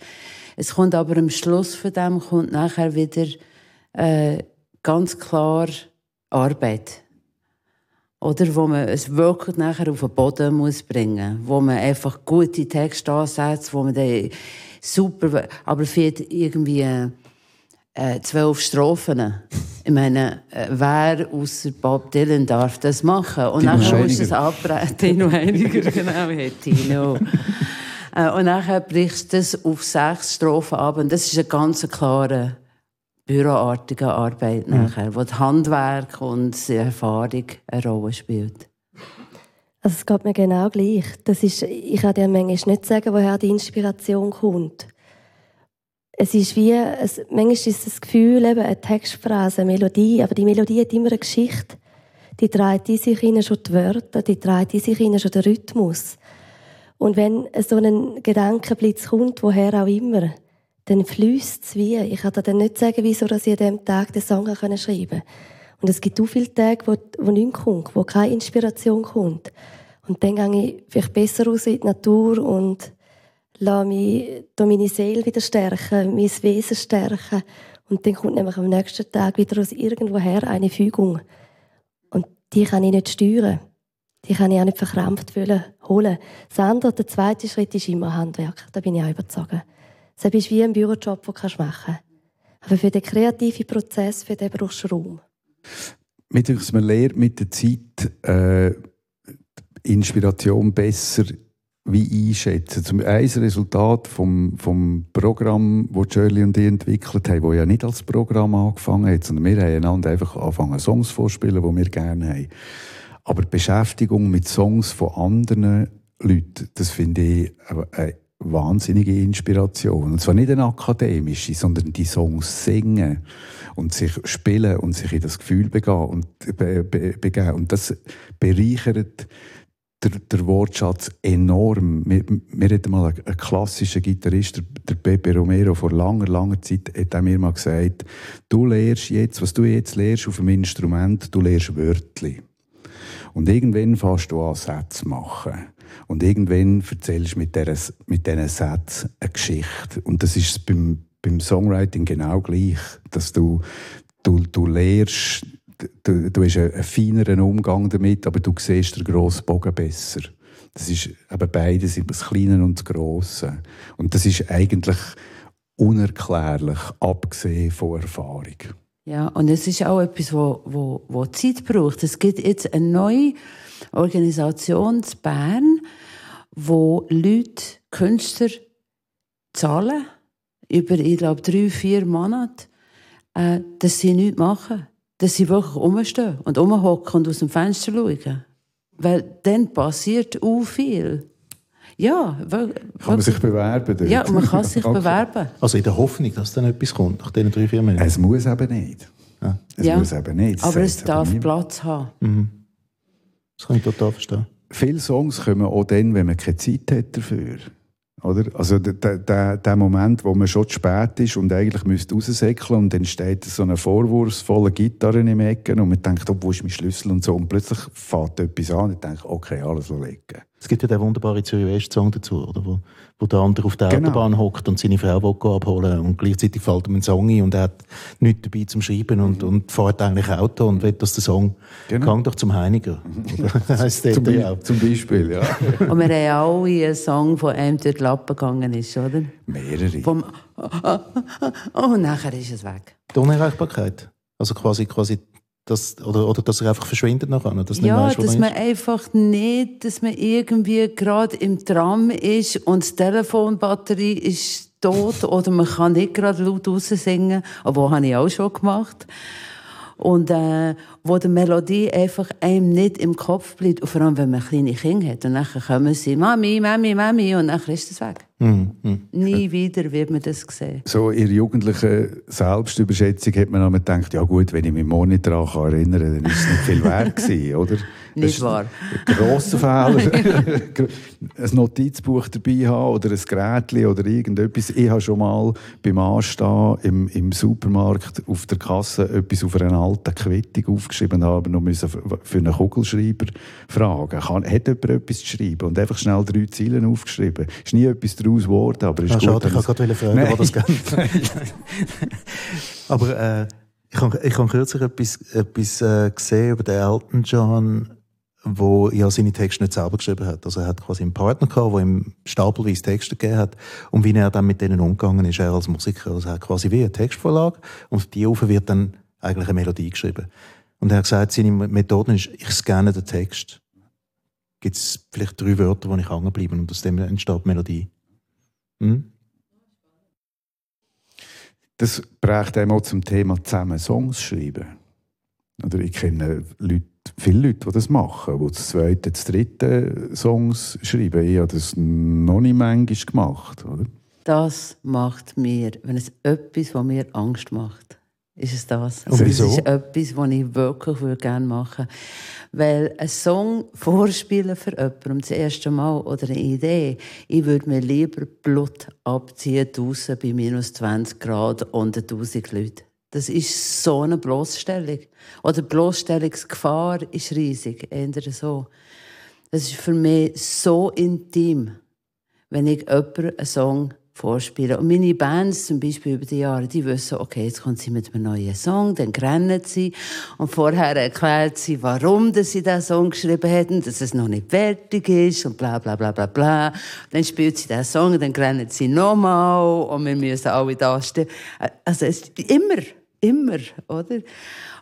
[SPEAKER 2] Es kommt aber am Schluss von dem kommt nachher wieder äh, ganz klar Arbeit. Oder wo man es wirklich nachher auf den Boden muss bringen muss. Wo man einfach gute Texte ansetzt, wo man dann super, aber fehlt irgendwie äh, zwölf Strophen. Ich meine, äh, wer außer Bob Dylan darf das machen? Und dann musst du es abbrechen. Tino Heiniger, genau, Tino. äh, und dann brichst du das auf sechs Strophen ab. Und das ist eine ganz klare, büroartige Arbeit mhm. nachher, wo das Handwerk und die Erfahrung eine Rolle spielt.
[SPEAKER 3] Also es geht mir genau gleich. Das ist, ich kann dir manchmal nicht sagen, woher die Inspiration kommt. Es ist wie, es, manchmal ist das Gefühl, eben eine Textphrase, eine Melodie, aber die Melodie hat immer eine Geschichte. Die trägt in sich hinein schon die Wörter, die trägt in sich hinein schon den Rhythmus. Und wenn so ein Gedankenblitz kommt, woher auch immer, dann fließt es wie. Ich kann dir dann nicht sagen, wieso dass ich an diesem Tag den Song schreiben konnte. Und es gibt auch viele Tage, wo, wo nichts kommt, wo keine Inspiration kommt. Und dann gehe ich vielleicht besser raus in die Natur und lasse mich meine Seele wieder stärken, mein Wesen stärken. Und dann kommt nämlich am nächsten Tag wieder aus irgendwoher eine Fügung. Und die kann ich nicht steuern. Die kann ich auch nicht verkrampft holen. Das andere, der zweite Schritt ist immer Handwerk. Da bin ich auch überzeugt. Das ist wie ein Bürojob, den du machen kannst. Aber für den kreativen Prozess, für den brauchst du Raum.
[SPEAKER 1] Mir denke, man lernt mit der Zeit äh, Inspiration besser wie einschätzen. Zum ein Resultat vom, vom Programm, das Shirley und ich entwickelt haben, das ja nicht als Programm angefangen hat, sondern wir haben einander einfach angefangen, Songs vorspielen, die wir gerne haben. Aber die Beschäftigung mit Songs von anderen Leuten, das finde ich eine wahnsinnige Inspiration. Und zwar nicht eine akademische, sondern die Songs singen und sich spielen und sich in das Gefühl begeben und, be, be, begeben. Und das bereichert der, der Wortschatz enorm. Wir, wir hatten mal einen, einen klassischen Gitarrist, der, Pepe Romero, vor langer, langer Zeit, hat er mir mal gesagt, du lehrst jetzt, was du jetzt lehrst auf dem Instrument, du lehrst Wörtli. Und irgendwann fährst du an, Sätze machen. Und irgendwann erzählst du mit, dieser, mit diesen Sätzen eine Geschichte. Und das ist beim, beim Songwriting genau gleich, dass du, du, du lehrst, du, du hast einen, einen feineren Umgang damit, aber du siehst den grossen Bogen besser. Das ist eben beides, das Kleine und das Grosse. Und das ist eigentlich unerklärlich, abgesehen von Erfahrung.
[SPEAKER 2] Ja, und es ist auch etwas, wo, wo, wo Zeit braucht. Es gibt jetzt eine neue Organisation in Bern, wo Leute, Künstler zahlen, über, ich glaube, drei, vier Monate, äh, dass sie nichts machen. Dass sie wirklich rumstehen und rumhocken und aus dem Fenster schauen. Weil dann passiert auch viel. Ja,
[SPEAKER 1] weil, kann man sich bewerben? Dort?
[SPEAKER 2] Ja, man kann sich okay. bewerben.
[SPEAKER 4] Also in der Hoffnung, dass dann etwas kommt, nach diesen drei, vier Minuten?
[SPEAKER 1] Es muss eben nicht. Ja. Es
[SPEAKER 2] ja. muss eben nicht. aber es darf Platz haben. Mhm.
[SPEAKER 4] Das kann ich total verstehen.
[SPEAKER 1] Viele Songs kommen auch dann, wenn man keine Zeit hat dafür. Oder? Also der, der, der Moment, wo man schon zu spät ist und eigentlich müsste raussäckeln und dann steht so eine vorwurfsvolle Gitarre im Ecken und man denkt, oh, wo ist mein Schlüssel und so und plötzlich fährt etwas an und ich denke, okay, alles legen.
[SPEAKER 4] Es gibt ja den wunderbaren Zürich West Song dazu, oder? Wo, wo der andere auf der genau. Autobahn hockt und seine Frau will abholen und gleichzeitig fällt ihm ein Song ein und er hat nichts dabei zum Schreiben und, mhm. und fährt eigentlich Auto und will, dass der Song genau. «Gang doch zum Heiniger».
[SPEAKER 1] heisst zum, Be zum Beispiel, ja.
[SPEAKER 2] und wir haben alle einen Song, von einem durch die Lappen gegangen ist, oder?
[SPEAKER 1] Mehrere.
[SPEAKER 2] Vom oh, und nachher ist es weg.
[SPEAKER 4] Die Unerreichbarkeit. Also quasi, quasi dass, oder, oder dass er einfach verschwindet nachher. Dass
[SPEAKER 2] ja, weiss, dass man, man einfach nicht, dass man irgendwie gerade im Tram ist und die Telefonbatterie ist tot oder man kann nicht gerade laut raus singen, aber habe ich auch schon gemacht. Und äh, wo die Melodie einfach einem nicht im Kopf bleibt, und vor allem wenn man kleine Kinder hat und dann kommen sie Mami, Mami, Mami und dann ist es weg. Mhm. Nie wieder wird man das sehen.
[SPEAKER 1] So in der jugendlichen Selbstüberschätzung hat man dann gedacht, ja gut, wenn ich mich morgen nicht daran erinnern kann, dann ist es nicht viel wert gewesen, oder?
[SPEAKER 2] Nicht wahr.
[SPEAKER 1] Ein grosser Fehler. ein Notizbuch dabei haben oder ein Gerät oder irgendetwas. Ich habe schon mal beim Anstehen im, im Supermarkt auf der Kasse etwas auf einer alten Quittung aufgeschrieben, aber noch müssen für einen Kugelschreiber fragen. Kann, hat jemand etwas geschrieben? Und einfach schnell drei Zeilen aufgeschrieben. Ist nie etwas daraus geworden, aber ist
[SPEAKER 4] ah,
[SPEAKER 1] gut.
[SPEAKER 4] Schade, ich wollte gerade fragen, wo das geht. aber äh, ich habe ich hab kürzlich etwas, etwas äh, gesehen über den Elton John wo ja seine Texte nicht selber geschrieben hat. Also er hat quasi einen Partner gehabt, der ihm stapelweise Texte gegeben hat und wie er dann mit denen umgegangen ist, er als Musiker. Also er hat quasi wie eine Textvorlage und auf die Ufer wird dann eigentlich eine Melodie geschrieben. Und er hat gesagt, seine Methode ist, ich scanne den Text. Gibt es vielleicht drei Wörter, wo ich hängen bleibe und aus dem entsteht Melodie. Hm?
[SPEAKER 1] Das prägt einmal zum Thema zusammen Songs schreiben. Oder ich kenne Leute, viele Leute, die das machen, die das zweite, das dritte Songs schreiben. Ich habe das noch nicht manchmal gemacht. Oder?
[SPEAKER 2] Das macht mir, wenn es etwas, was mir Angst macht, ist es das.
[SPEAKER 1] Und wieso?
[SPEAKER 2] Das ist etwas, was ich wirklich gerne machen würde. Weil ein Song vorspielen für jemanden das erste Mal oder eine Idee, ich würde mir lieber Blut abziehen draussen bei minus 20 Grad und 1000 Leuten. Das ist so eine Bloßstellung. Oder die Bloßstellungsgefahr ist riesig, eher so. Das ist für mich so intim, wenn ich jemandem einen Song vorspiele. Und meine Bands, zum Beispiel über die Jahre, die wissen, okay, jetzt kommt sie mit einem neuen Song, dann rennen sie. Und vorher erklärt sie, warum sie diesen Song geschrieben haben, dass es noch nicht fertig ist und bla, bla, bla, bla, bla. Dann spielt sie diesen Song, dann rennen sie nochmal und wir müssen alle da stehen. Also, es ist immer immer, oder?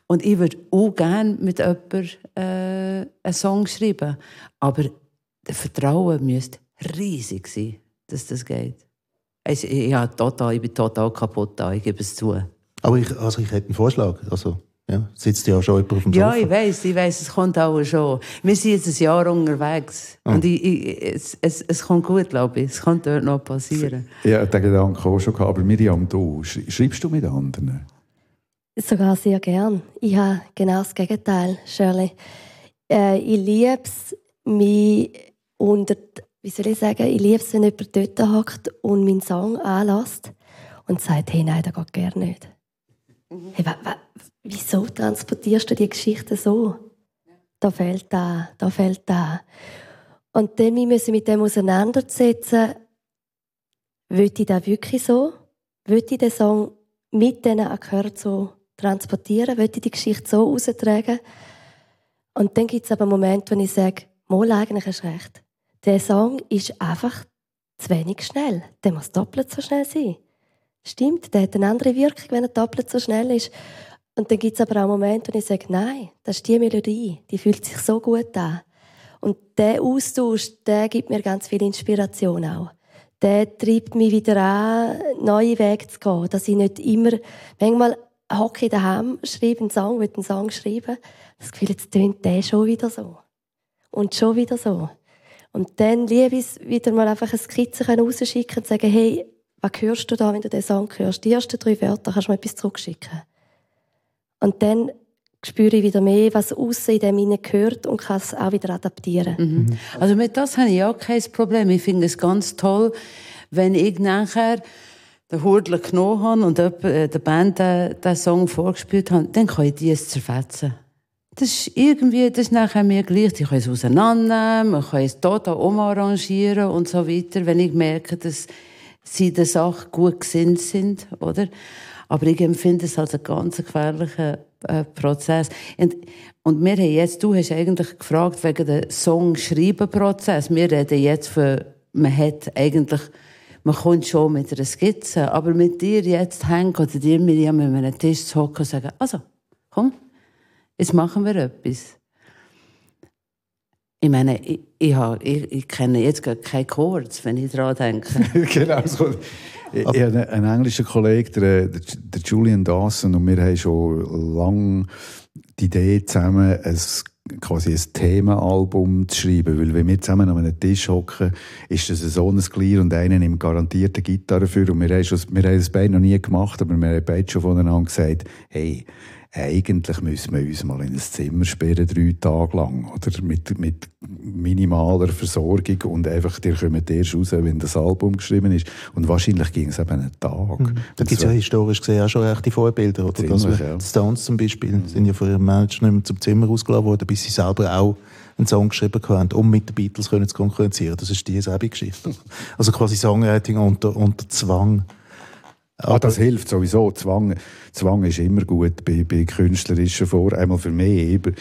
[SPEAKER 2] Und ich würde auch gerne mit jemandem äh, einen Song schreiben. Aber das Vertrauen müsste riesig sein, dass das geht. Also, ich, ja, total, ich bin total kaputt da, ich gebe es zu.
[SPEAKER 4] Aber ich, also ich hätte einen Vorschlag. Also, Ja, sitzt ja schon jemand auf dem
[SPEAKER 2] Ja,
[SPEAKER 4] Sofa.
[SPEAKER 2] ich weiß, ich weiß, es kommt auch schon. Wir sind jetzt ein Jahr unterwegs.
[SPEAKER 4] Ah.
[SPEAKER 2] Und ich, ich, es, es, es kommt gut, glaube ich. Es kann dort noch passieren.
[SPEAKER 1] Ja, den Gedanken auch schon gehabt. Aber Miriam, du, sch- schreibst du mit anderen?
[SPEAKER 3] Sogar sehr gern. Ich habe genau das Gegenteil, Shirley. Äh, ich liebe es, mich unter, die- wie soll ich sagen, ich liebe es, wenn jemand dort hockt und meinen Song anlässt und sagt, hey, nein, das geht gerne nicht. Hey, wa, wa, wieso transportierst du die Geschichte so? Da fehlt da, da fehlt da. Und dann wir müssen mit dem auseinandersetzen, will ich das wirklich so? Will ich den Song mit diesen Akkorden so transportieren? Will ich die Geschichte so austragen? Und dann gibt es aber Momente, wo ich sage, mal eigentlich hast recht. Der Song ist einfach zu wenig schnell. Der muss doppelt so schnell sein. Stimmt, der hat eine andere Wirkung, wenn er doppelt so schnell ist. Und dann gibt es aber auch Momente, wo ich sage, nein, das ist die Melodie, die fühlt sich so gut an. Und der Austausch, der gibt mir ganz viel Inspiration auch. Der treibt mich wieder an, neue Wege zu gehen. Dass ich nicht immer, manchmal hocke ich daheim, schreibe einen Song, will einen Song schreiben. Das Gefühl, jetzt tönt der schon wieder so. Und schon wieder so. Und dann liebe ich es, wieder mal einfach eine Skizze rausschicken und sagen, hey, was hörst du da, wenn du den Song hörst? Die ersten drei Wörter kannst du mir etwas zurückschicken. Und dann spüre ich wieder mehr, was aussen in dem hinein gehört und kann es auch wieder adaptieren.
[SPEAKER 2] Mhm. Also mit das habe ich auch kein Problem. Ich finde es ganz toll, wenn ich nachher den Hurdler genommen habe und äh, der Band den, den Song vorgespielt habe, dann kann ich die zerfetzen. Das ist irgendwie, das ist nachher mir gleich. Ich kann es auseinandernehmen, man kann es total umarrangieren und so weiter, wenn ich merke, dass sie der Sache gut gesinnt sind, oder? Aber ich empfinde es als einen ganz gefährlichen äh, Prozess. Und, und wir haben jetzt, du hast eigentlich gefragt wegen dem Song-Schreiben-Prozess. Wir reden jetzt von, man hat eigentlich, man kommt schon mit einer Skizze, aber mit dir jetzt hängen oder dir, Miriam, an einem Tisch zu hocken und sagen, also, komm, jetzt machen wir etwas. Ich meine, ich, ich, habe, ich, ich kenne jetzt gar keine Chords, wenn ich daran denke.
[SPEAKER 1] genau so. Ich, ich habe einen englischen Kollegen, der, der, der Julian Dawson, und wir haben schon lange die Idee zusammen, ein, quasi ein Themenalbum zu schreiben. Weil wenn wir zusammen an einem Tisch hocken, ist das so ein Glied und einer nimmt garantiert eine Gitarre für. Und wir haben, schon, wir haben das beide noch nie gemacht, aber wir haben beide schon voneinander gesagt, hey, eigentlich müssen wir uns mal in ein Zimmer sperren, drei Tage lang, oder? Mit, mit minimaler Versorgung und einfach, ihr kommt erst raus, wenn das Album geschrieben ist. Und wahrscheinlich ging es eben einen Tag.
[SPEAKER 4] Mhm. Da gibt es ja historisch gesehen auch schon echte Vorbilder. Oder?
[SPEAKER 1] Ziemlich, ja.
[SPEAKER 4] Die Stones zum Beispiel sind ja von ihrem Manager nicht mehr zum Zimmer ausgeladen worden, bis sie selber auch einen Song geschrieben haben, um mit den Beatles können zu konkurrenzieren. Das ist dieselbe Geschichte. Also quasi Songwriting unter, unter Zwang.
[SPEAKER 1] Ah, das hilft sowieso. Zwang, Zwang ist immer gut bei, bei künstlerischen Vor. Einmal für mich. Eben,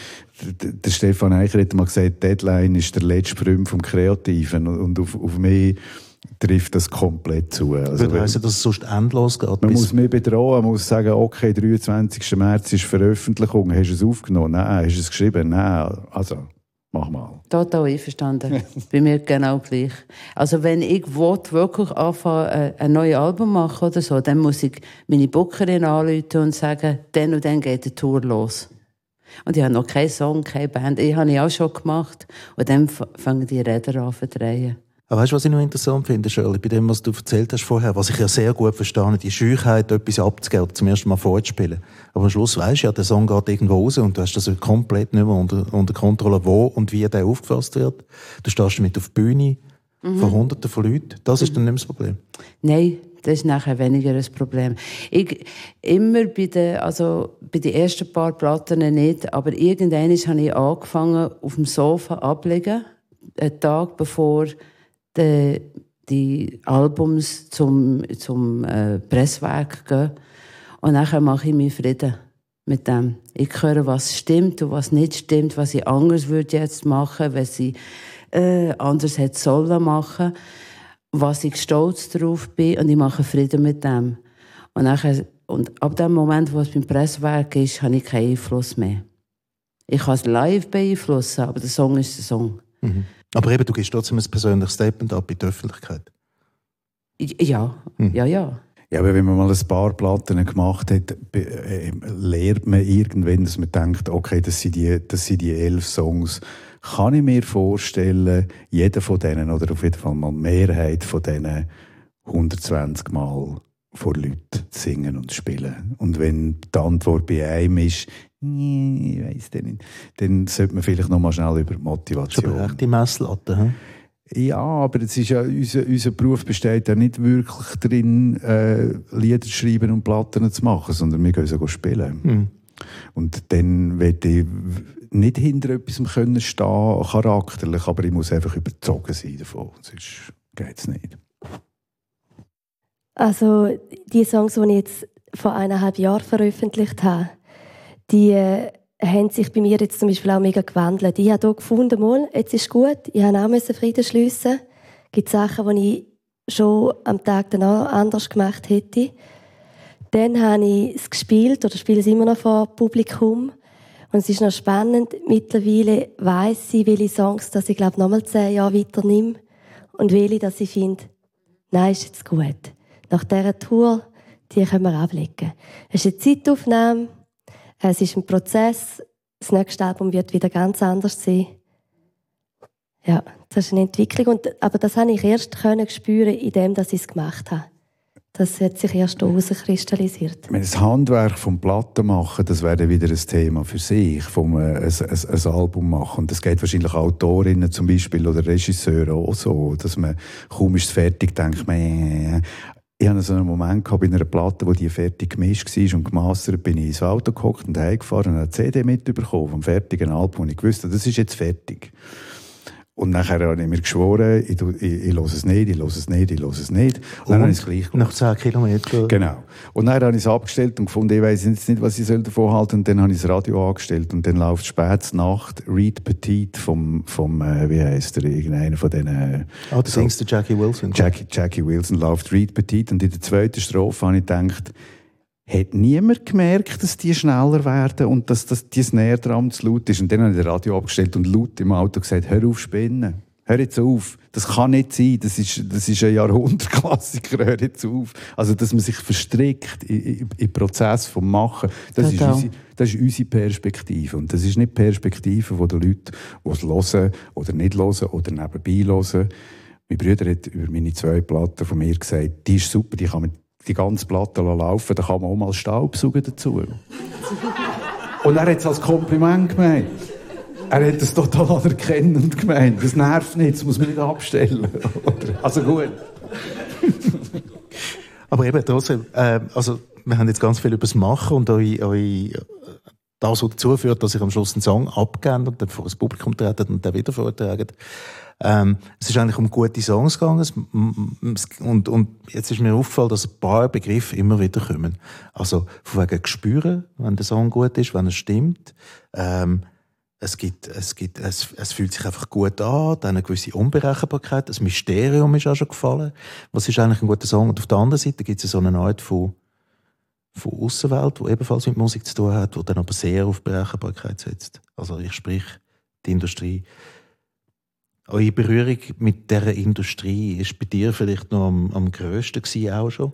[SPEAKER 1] der, Stefan Eicher hat mal gesagt, Deadline ist der letzte Sprung vom Kreativen. Und auf, auf mich trifft das komplett zu. Also,
[SPEAKER 4] Würde heißen, dass es sonst endlos geht.
[SPEAKER 1] man muss mich bedrohen, man muss sagen, okay, 23. März ist Veröffentlichung. Hast du es aufgenommen? Nein. Hast du es geschrieben? Nein. Also, mach mal.
[SPEAKER 2] Total einverstanden. Bei mir genau gleich. Also wenn ich wirklich anfangen, äh, ein neues Album machen oder so, dann muss ich meine Bookerin anrufen und sagen, dann und dann geht die Tour los. Und ich habe noch keinen Song, keine Band. Ich habe ich auch schon gemacht. Und dann fangen die Räder an zu drehen.
[SPEAKER 4] Aber weißt du, was ich noch interessant finde, Shirley, bei dem, was du erzählt hast vorher, was ich ja sehr gut verstehe, die Scheuchheit, etwas abzugeben zum ersten Mal vorzuspielen. Aber am Schluss weisst du ja, der Song geht irgendwo raus und du hast das komplett nicht mehr unter, unter Kontrolle, wo und wie der aufgefasst wird. Du stehst damit auf der Bühne vor Hunderten von Leuten. Das ist dann nicht mehr das Problem.
[SPEAKER 2] Nein, das ist nachher weniger ein Problem. Ich, immer bei den, also bei den ersten paar Platten nicht, aber irgendwann habe ich angefangen, auf dem Sofa ablegen, einen Tag bevor die, die Albums zum, zum äh, Presswerk gehen. Und nachher mache ich mir Frieden mit dem. Ich höre, was stimmt und was nicht stimmt, was ich anders würde jetzt machen, was ich äh, anders hätte sollen machen, was ich stolz darauf bin und ich mache Frieden mit dem. Und, nachher, und ab dem Moment, wo es beim Presswerk ist, habe ich keinen Einfluss mehr. Ich kann es live beeinflussen, aber der Song ist der Song.
[SPEAKER 4] Mhm. Aber eben, du gibst trotzdem ein persönliches Statement ab in die Öffentlichkeit.
[SPEAKER 2] Ja, ja, ja.
[SPEAKER 1] Ja, aber wenn man mal ein paar Platten gemacht hat, äh, lernt man irgendwann, dass man denkt, okay, das sind die, das sind die elf Songs. Kann ich mir vorstellen, jeder von denen, oder auf jeden Fall mal Mehrheit von denen, 120 Mal vor Leuten zu singen und zu spielen. Und wenn die Antwort bei einem ist, nee, ich weiss nicht, dann sollte man vielleicht noch mal schnell über Motivation.
[SPEAKER 4] Das ist aber echt die Messlatte, hm?
[SPEAKER 1] Ja, aber es ist ja, unser, unser Beruf besteht ja nicht wirklich darin, äh, Lieder zu schreiben und Platten zu machen, sondern wir gehen so spielen. Mhm. Und dann werde ich nicht hinter etwas können stehen, charakterlich, aber ich muss einfach überzogen sein davon, sonst geht es nicht.
[SPEAKER 3] Also die Songs, die ich jetzt vor eineinhalb Jahren veröffentlicht habe, die äh, haben sich bei mir jetzt zum Beispiel auch mega gewandelt. Ich habe hier gefunden, mal, jetzt ist gut, ich habe auch Frieden schliessen. Es gibt Sachen, die ich schon am Tag danach anders gemacht hätte. Dann habe ich es gespielt oder spiele es immer noch vor Publikum. Und es ist noch spannend. Mittlerweile weiss ich, welche Songs, dass ich glaube nochmal zehn Jahre weiter nehme und welche, dass ich finde, nein, ist jetzt gut. Nach dieser Tour, die können wir ablegen. Es ist eine Zeitaufnahme, es ist ein Prozess. Das nächste Album wird wieder ganz anders sein. Ja, das ist eine Entwicklung. Und, aber das habe ich erst können spüren, indem ich es gemacht habe. Das hat sich erst herauskristallisiert.
[SPEAKER 1] Das Handwerk vom Plattenmachen, das wäre wieder ein Thema für sich, vom ein, ein, ein, Album machen. Das geht wahrscheinlich Autorinnen zum Beispiel oder Regisseure auch so, dass man kaum ist fertig, denkt man, ich hatte so einen Moment bei einer Platte, wo die fertig gemischt war und gemastert, bin ich ins Auto gehockt und heimgefahren und eine CD mitbekommen vom fertigen Album und ich wusste, das ist jetzt fertig. Und nachher habe ich mir geschworen, ich, ich, ich höre es nicht, ich höre es nicht, ich höre es nicht. Und, und dann habe ich es gleich
[SPEAKER 4] Nach 10 Kilometern?
[SPEAKER 1] Genau. Und dann habe ich es abgestellt und gefunden, ich weiß jetzt nicht, was ich davon halten soll. Und dann habe ich das Radio angestellt und dann läuft spät Nacht Reed Petit vom, vom äh, wie heißt der, irgendeiner von diesen... Äh,
[SPEAKER 4] oh, du so, singst Jackie Wilson.
[SPEAKER 1] Jackie, Jackie Wilson läuft Reed Petit und in der zweiten Strophe habe ich gedacht, hat niemand gemerkt, dass die schneller werden und dass, dass die Snare-Drum zu laut ist. Und dann habe ich das Radio abgestellt und laut im Auto gesagt, hör auf spinnen. Hör jetzt auf. Das kann nicht sein. Das ist, das ist ein Jahrhundertklassiker. Hör jetzt auf. Also, dass man sich verstrickt im Prozess vom Machen. Das ist, unsere, das ist unsere Perspektive. Und das ist nicht die Perspektive von den Leuten, die es hören oder nicht hören oder nebenbei hören. Mein Bruder hat über meine zwei Platten von mir gesagt, die ist super, die kann man die ganze Platte laufen, dann kann man auch mal Staubsaugen dazu. Und er hat es als Kompliment gemeint. Er hat es total anerkennend gemeint. Das nervt nicht, das muss man nicht abstellen. also gut.
[SPEAKER 4] Aber eben trotzdem, äh, also wir haben jetzt ganz viel über das Machen und euch, euch das, was dazu führt, dass ich am Schluss einen Song abgebe und dann vor das Publikum trete und dann wieder vortrage. Ähm, es ist eigentlich um gute Songs gegangen und, und jetzt ist mir aufgefallen, dass ein paar Begriffe immer wieder kommen. Also von wegen Gespüren, wenn der Song gut ist, wenn er stimmt. Ähm, es, gibt, es, gibt, es, es fühlt sich einfach gut an, dann eine gewisse Unberechenbarkeit, das Mysterium ist auch schon gefallen. Was ist eigentlich ein guter Song? Und auf der anderen Seite gibt es so eine Art von, von Außenwelt, die ebenfalls mit Musik zu tun hat, die dann aber sehr auf Berechenbarkeit setzt. Also ich sprich die Industrie eure Berührung mit dieser Industrie ist bei dir vielleicht noch am, am grössten gewesen, auch schon?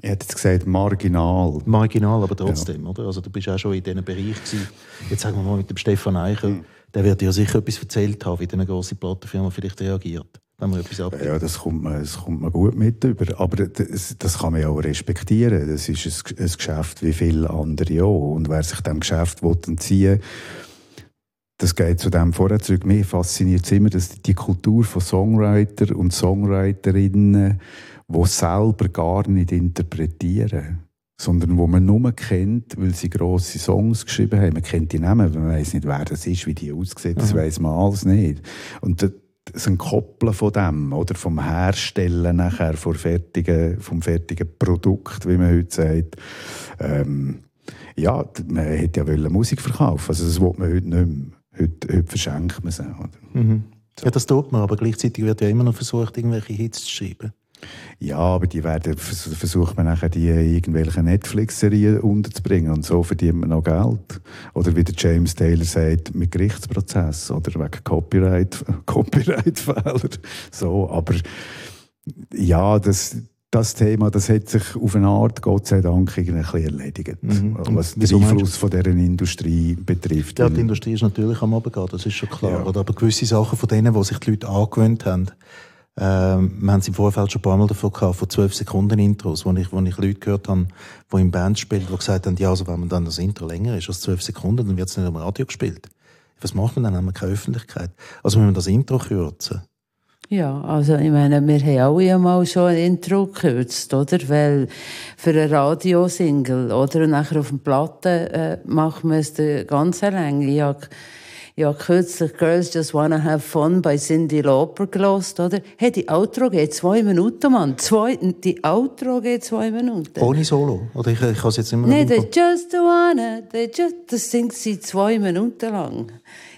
[SPEAKER 1] Ich hätte jetzt gesagt, marginal.
[SPEAKER 4] Marginal, aber trotzdem, ja. oder? Also du bist auch schon in diesem Bereich gewesen. Jetzt sagen wir mal mit dem Stefan Eichel, mhm. der wird dir sicher etwas erzählt haben, wie eine grosse Plattenfirma vielleicht reagiert. Wenn man etwas abgibt.
[SPEAKER 1] Ja, das kommt, man, das kommt man gut mit über. Aber das, das kann man ja auch respektieren. Das ist ein, ein Geschäft wie viele andere auch. Und wer sich dem Geschäft entziehen will, das geht zu dem vorher zurück. Mir fasziniert es immer, dass die Kultur von Songwriter und Songwriterinnen, die selber gar nicht interpretieren, sondern wo man nur kennt, weil sie grosse Songs geschrieben haben. Man kennt die Namen, man weiß nicht, wer das ist, wie die aussehen, das weiß man alles nicht. Und das ein Koppeln von dem oder vom Herstellen nachher vom fertigen, vom fertigen Produkt, wie man heute sagt. Ähm, ja, man hätte ja Musik verkaufen, also das will man heute nicht mehr. Heute, heute verschenkt man sie.
[SPEAKER 4] Mhm. Ja, das tut man, aber gleichzeitig wird ja immer noch versucht, irgendwelche Hits zu schreiben.
[SPEAKER 1] Ja, aber die werden, versucht man nachher die irgendwelche Netflix-Serien unterzubringen und so verdient man noch Geld. Oder wie der James Taylor sagt, mit Gerichtsprozess oder wegen Copyright, Copyright-Fehler. So, aber ja, das, das Thema, das hat sich auf eine Art, Gott sei Dank, ein bisschen erledigt, mhm. was den Einfluss von dieser Industrie betrifft.
[SPEAKER 4] Ja, die Industrie ist natürlich am Abgehen, das ist schon klar. Ja. Aber gewisse Sachen von denen, die sich die Leute angewöhnt haben, ähm, wir haben es im Vorfeld schon ein paar Mal davon gehabt, von 12 Sekunden Intros, wo ich, wo ich Leute gehört habe, die im Band spielen, die gesagt haben, ja, also wenn man dann das Intro länger ist als 12 Sekunden, dann wird es nicht im Radio gespielt. Was macht man dann? Haben wir keine Öffentlichkeit. Also müssen wir das Intro kürzen.
[SPEAKER 2] Ja, also ich meine, wir haben alle einmal schon ein Intro gekürzt, oder? Weil für eine Radiosingle, oder? Und nachher auf dem Platten äh, machen wir es die ganze Länge. Ich habe, habe kürzlich Girls Just Wanna Have Fun bei Cindy Lauper gelost, oder? Hey, die Outro geht zwei Minuten, Mann. Zwei, die Outro geht zwei Minuten.
[SPEAKER 4] Ohne Solo? Oder ich, ich kann es jetzt immer
[SPEAKER 2] Nein, they just wanna, they just, das singt sie zwei Minuten lang.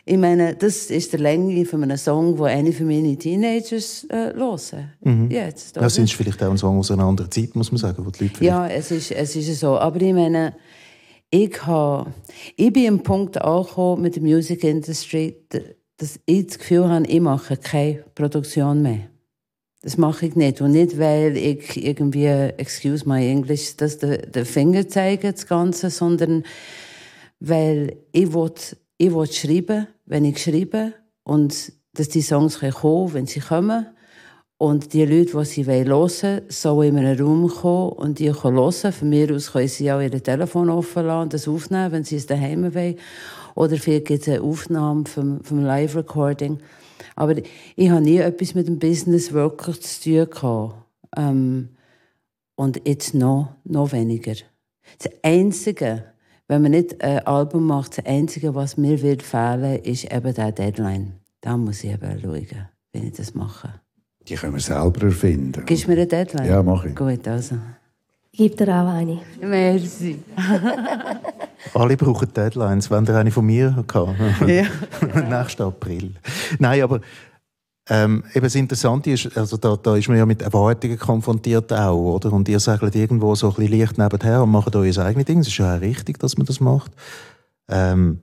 [SPEAKER 2] Ich meine, das ist die Länge von einem Song, den eine von meinen Teenagers äh, hören.
[SPEAKER 4] Mhm. Jetzt, das ist vielleicht auch ein Song aus einer anderen Zeit, muss man sagen, wo die Leute
[SPEAKER 2] Ja, es ist, es ist so. Aber ich meine, ich, habe, ich bin am Punkt angekommen mit der Music Industry, dass ich das Gefühl habe, ich mache keine Produktion mehr. Das mache ich nicht. Und nicht, weil ich irgendwie, excuse my English, das den, den Finger zeige, das Ganze, sondern weil ich will, ich will schreiben, wenn ich schreibe und dass die Songs kommen wenn sie kommen. Und die Leute, die sie hören wollen, sollen in einen Raum kommen und die hören. Von mir aus können sie auch ihr Telefon offen lassen und das aufnehmen, wenn sie es daheim wollen. Oder vielleicht gibt es eine Aufnahme vom, vom Live-Recording. Aber ich habe nie etwas mit dem Business wirklich zu tun gehabt. Ähm, und jetzt noch, noch weniger. Das Einzige, wenn man nicht ein Album macht, das Einzige, was mir wird fehlen, ist eben der Deadline. Da muss ich eben schauen, wie ich das mache.
[SPEAKER 1] Die können wir selber erfinden.
[SPEAKER 2] Gibst du mir eine Deadline?
[SPEAKER 1] Ja, mache ich.
[SPEAKER 2] Gut, also.
[SPEAKER 3] Gib dir auch eine.
[SPEAKER 2] Merci.
[SPEAKER 4] Alle brauchen Deadlines. Wenn ihr eine von mir gehabt ja. Nächsten April. Nein, aber ähm, eben das Interessante ist, also da, da ist man ja mit Erwartungen konfrontiert auch, oder? Und ihr sagt irgendwo so ein bisschen leicht nebenher und macht euer eigenes Ding. Es ist ja auch richtig, dass man das macht. Ähm,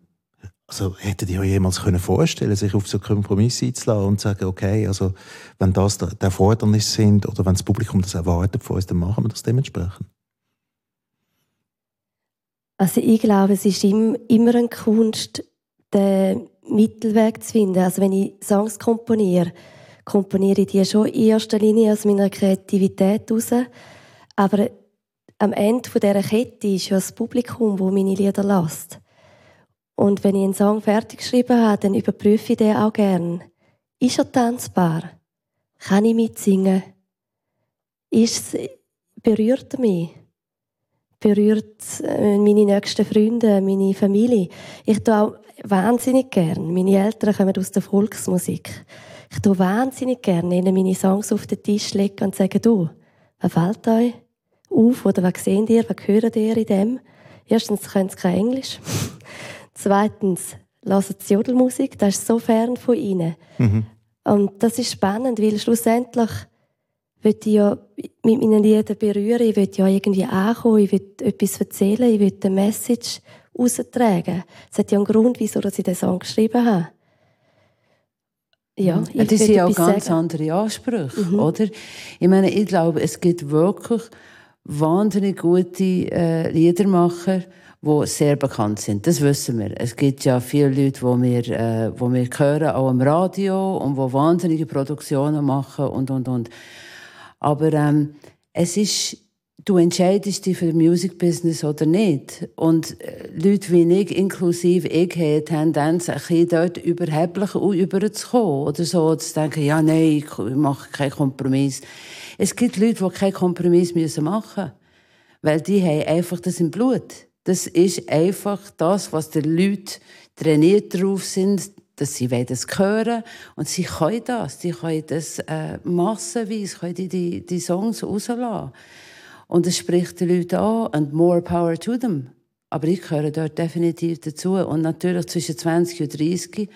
[SPEAKER 4] also hättet ihr euch jemals können vorstellen, sich auf so Kompromisse einzulassen und zu sagen, okay, also wenn das der Erfordernis sind oder wenn das Publikum das erwartet von uns, dann machen wir das dementsprechend.
[SPEAKER 3] Also ich glaube, es ist immer eine Kunst, den Mittelweg zu finden. Also wenn ich Songs komponiere, komponiere ich die schon in erster Linie aus meiner Kreativität heraus. Aber am Ende dieser Kette ist ja das Publikum, das meine Lieder lässt. Und wenn ich einen Song fertig geschrieben habe, dann überprüfe ich den auch gern. Ist er tanzbar? Kann ich mitsingen? Ist berührt er mich? Berührt äh, meine nächsten Freunde, meine Familie? Ich tue auch wahnsinnig gern. Meine Eltern kommen aus der Volksmusik. Ich tue wahnsinnig gern ihnen meine Songs auf den Tisch legen und sagen, du, was fällt euch auf oder was seht ihr, was hört ihr in dem? Erstens können sie kein Englisch. Zweitens, hören sie Jodelmusik, das ist so fern von ihnen. Mhm. Und das ist spannend, weil schlussendlich will ich ja mit meinen Liedern berühren, ich will ja irgendwie ankommen, ich will etwas erzählen, ich will eine Message raustragen. Es hat ja einen Grund, wieso ich den Song geschrieben habe.
[SPEAKER 2] Ja, ich das sind ja auch ganz sagen. andere Ansprüche, mhm. oder? Ich meine, ich glaube, es gibt wirklich wahnsinnig gute äh, Liedermacher, die sehr bekannt sind. Das wissen wir. Es gibt ja viele Leute, die wir, äh, die wir hören, auch im Radio, und die wahnsinnige Produktionen machen und, und, und. Aber ähm, es ist, du entscheidest dich für das Music Business oder nicht. Und äh, Leute wie ich, inklusive ich, haben die Tendenz, ein bisschen dort überheblich überzukommen. Oder so, zu denken, ja, nein, ich mache keinen Kompromiss. Es gibt Leute, die keinen Kompromiss machen müssen. Weil die haben einfach das im Blut. Das ist einfach das, was die Leute trainiert darauf sind, dass sie das hören und sie können das, sie können das äh, massenweise, können die, die, die Songs rauslassen. Und es spricht die Leute an und more power to them. Aber ich gehöre dort definitiv dazu. Und natürlich zwischen 20 und 30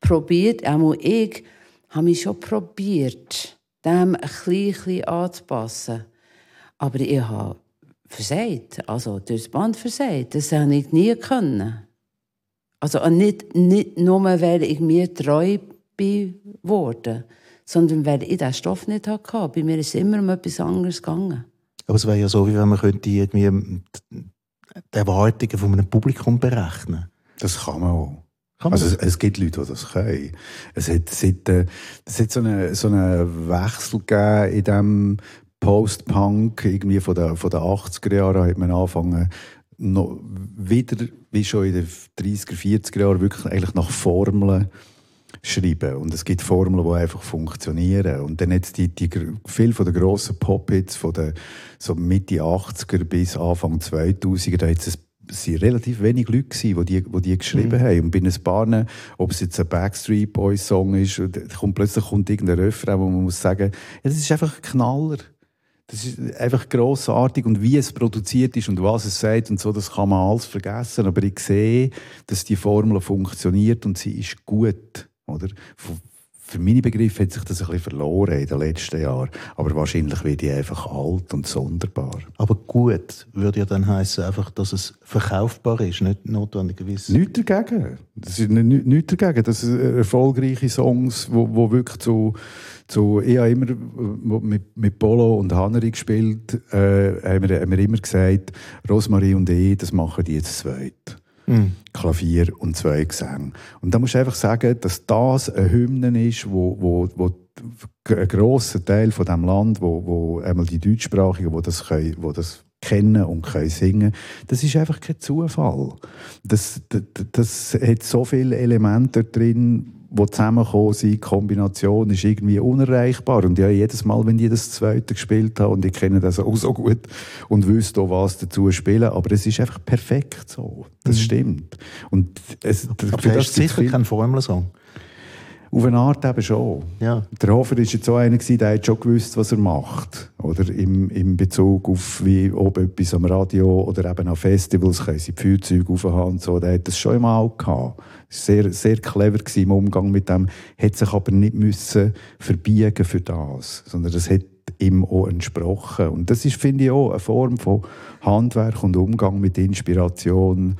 [SPEAKER 2] probiert, auch ich, habe mich schon probiert, dem ein bisschen anzupassen. Aber ich habe versagt. Also durchs Band versagt. Das habe ich nie können. Also nicht, nicht nur, weil ich mir treu bin worden, sondern weil ich diesen Stoff nicht hatte. Bei mir ist es immer um etwas anderes gegangen.
[SPEAKER 4] Aber es wäre ja so, wie wenn man könnte irgendwie die Erwartungen von einem Publikum berechnen.
[SPEAKER 1] Das kann man auch. Kann also es, es, gibt Leute, die das können. Es hat, seit, äh, es hat so einen so einen Wechsel gegeben in diesem Post-Punk, irgendwie von den, von den 80er Jahren hat man angefangen, noch wieder, wie schon in den 30er, 40er Jahren, wirklich eigentlich nach Formeln schreiben. Und es gibt Formeln, die einfach funktionieren. Und dann hat die, die, viel von den grossen Pop-Hits von den so Mitte 80er bis Anfang 2000er, da hat es es waren relativ wenig Leute, gewesen, die, die, die geschrieben mhm. haben. Und bei ein paar, ob es jetzt ein Backstreet Boys Song ist, kommt, plötzlich kommt irgendein Refrain, wo man muss sagen, ja, das ist einfach ein Knaller. Das ist einfach grossartig. Und wie es produziert ist und was es sagt und so, das kann man alles vergessen. Aber ich sehe, dass die Formel funktioniert und sie ist gut. Oder? Für meine Begriffe hat sich das ein bisschen verloren in den letzten Jahren. Aber wahrscheinlich wird die einfach alt und sonderbar.
[SPEAKER 4] Aber gut würde ja dann heißen einfach, dass es verkaufbar ist, nicht notwendigerweise.
[SPEAKER 1] Nichts dagegen. Das ist nichts dagegen. Das sind erfolgreiche Songs, wo, wo wirklich zu, zu ich habe immer mit, mit Polo und Haneri gespielt, äh, haben, wir, haben wir immer gesagt, Rosmarie und ich, das machen die jetzt zweit. Mhm. Klavier und zwei Gesänge. Und da musst du einfach sagen, dass das eine Hymne ist, wo, wo, wo ein grosser Teil von dem Land, wo, wo einmal die Deutschsprachigen, wo das, können, wo das kennen und können singen, das ist einfach kein Zufall. Das, das, das hat so viele Elemente drin, die zusammenkommen sind, die Kombination ist irgendwie unerreichbar. Und ja, jedes Mal, wenn ich das Zweite gespielt habe, und ich kenne das auch so gut und wüsste auch, was dazu spielen, aber es ist einfach perfekt so. Das mhm. stimmt. Und es,
[SPEAKER 4] aber du hast sicher keinen Formelsong.
[SPEAKER 1] Auf eine Art eben schon. Ja. Der Hofer war jetzt so einer, der hat schon gewusst, was er macht. Oder im, im Bezug auf, wie, ob etwas am Radio oder eben an Festivals können sie die Feuerzeuge aufhaben so. Der hat das schon einmal gehabt. Sehr, sehr clever im Umgang mit dem. Hat sich aber nicht müssen verbiegen für das. Sondern das hat ihm auch entsprochen. Und das ist, finde ich, auch eine Form von Handwerk und Umgang mit Inspiration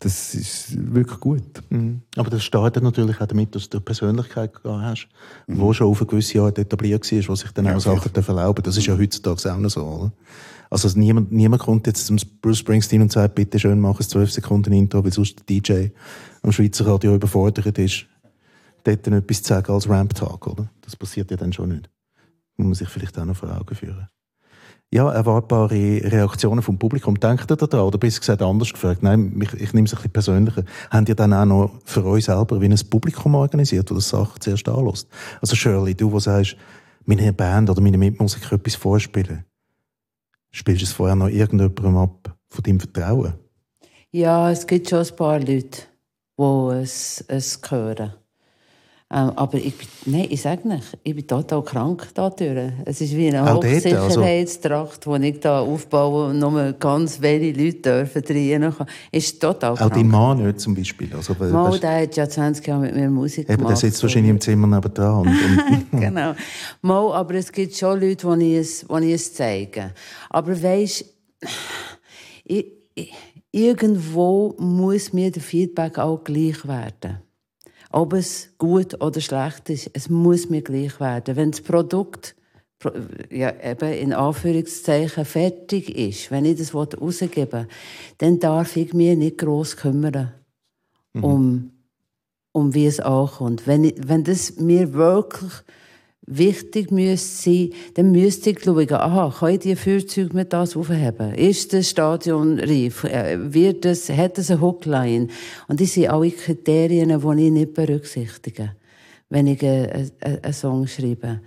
[SPEAKER 1] das ist wirklich gut.
[SPEAKER 4] Mhm. Aber das startet natürlich auch damit, dass du eine Persönlichkeit gehabt hast, mhm. wo schon auf eine gewisse Art etabliert war, wo sich dann ja, auch Sachen erlauben Das ist ja heutzutage auch noch so, oder? Also niemand, niemand kommt jetzt zum Bruce Springsteen und sagt, bitte schön, mach es 12 Sekunden Intro, weil sonst der DJ am Schweizer Radio überfordert ist, dort dann etwas zu sagen als Ramp-Tag, oder? Das passiert ja dann schon nicht. Muss man sich vielleicht auch noch vor Augen führen ja, erwartbare Reaktionen vom Publikum. Denkt ihr daran? Oder du gesagt anders gefragt? Nein, ich, ich nehme es ein bisschen persönlicher. Habt ihr dann auch noch für euch selber wie ein Publikum organisiert, das die Sache zuerst anlässt? Also Shirley, du, der sagst, meine Band oder meine Mitmusiker etwas vorspielen, spielst du es vorher noch irgendjemandem ab von deinem Vertrauen?
[SPEAKER 2] Ja, es gibt schon ein paar Leute, die es, es hören. Ähm, aber ich, nein, ich sage nicht, ich bin total krank da durch. Es ist wie eine also Hochsicherheitstracht, die ich da aufbaue und nur ganz wenige Leute dürfen können. Ist total
[SPEAKER 4] krank. Auch dein Mann nicht zum Beispiel? Also,
[SPEAKER 2] Mal, der hat ja 20 Jahre mit mir Musik
[SPEAKER 4] eben, gemacht. Der sitzt wahrscheinlich im Zimmer nebenan. Und,
[SPEAKER 2] und genau. Mal, aber es gibt schon Leute, die ich es, die ich es zeige. Aber weisst, ich, ich, irgendwo muss mir der Feedback auch gleich werden. Ob es gut oder schlecht ist, es muss mir gleich werden. Wenn das Produkt ja, eben in Anführungszeichen fertig ist, wenn ich das rausgeben will, dann darf ich mich nicht gross kümmern, mhm. um, um wie es ankommt. Wenn, ich, wenn das mir wirklich wichtig müsste sein, dann müsste ich schauen, aha, kann ich die Fahrzeuge mit das aufheben? Ist das Stadion reif? Äh, wird das, hat es eine Hookline? Und das sind alle Kriterien, die ich nicht berücksichtige, wenn ich einen, einen Song schreibe.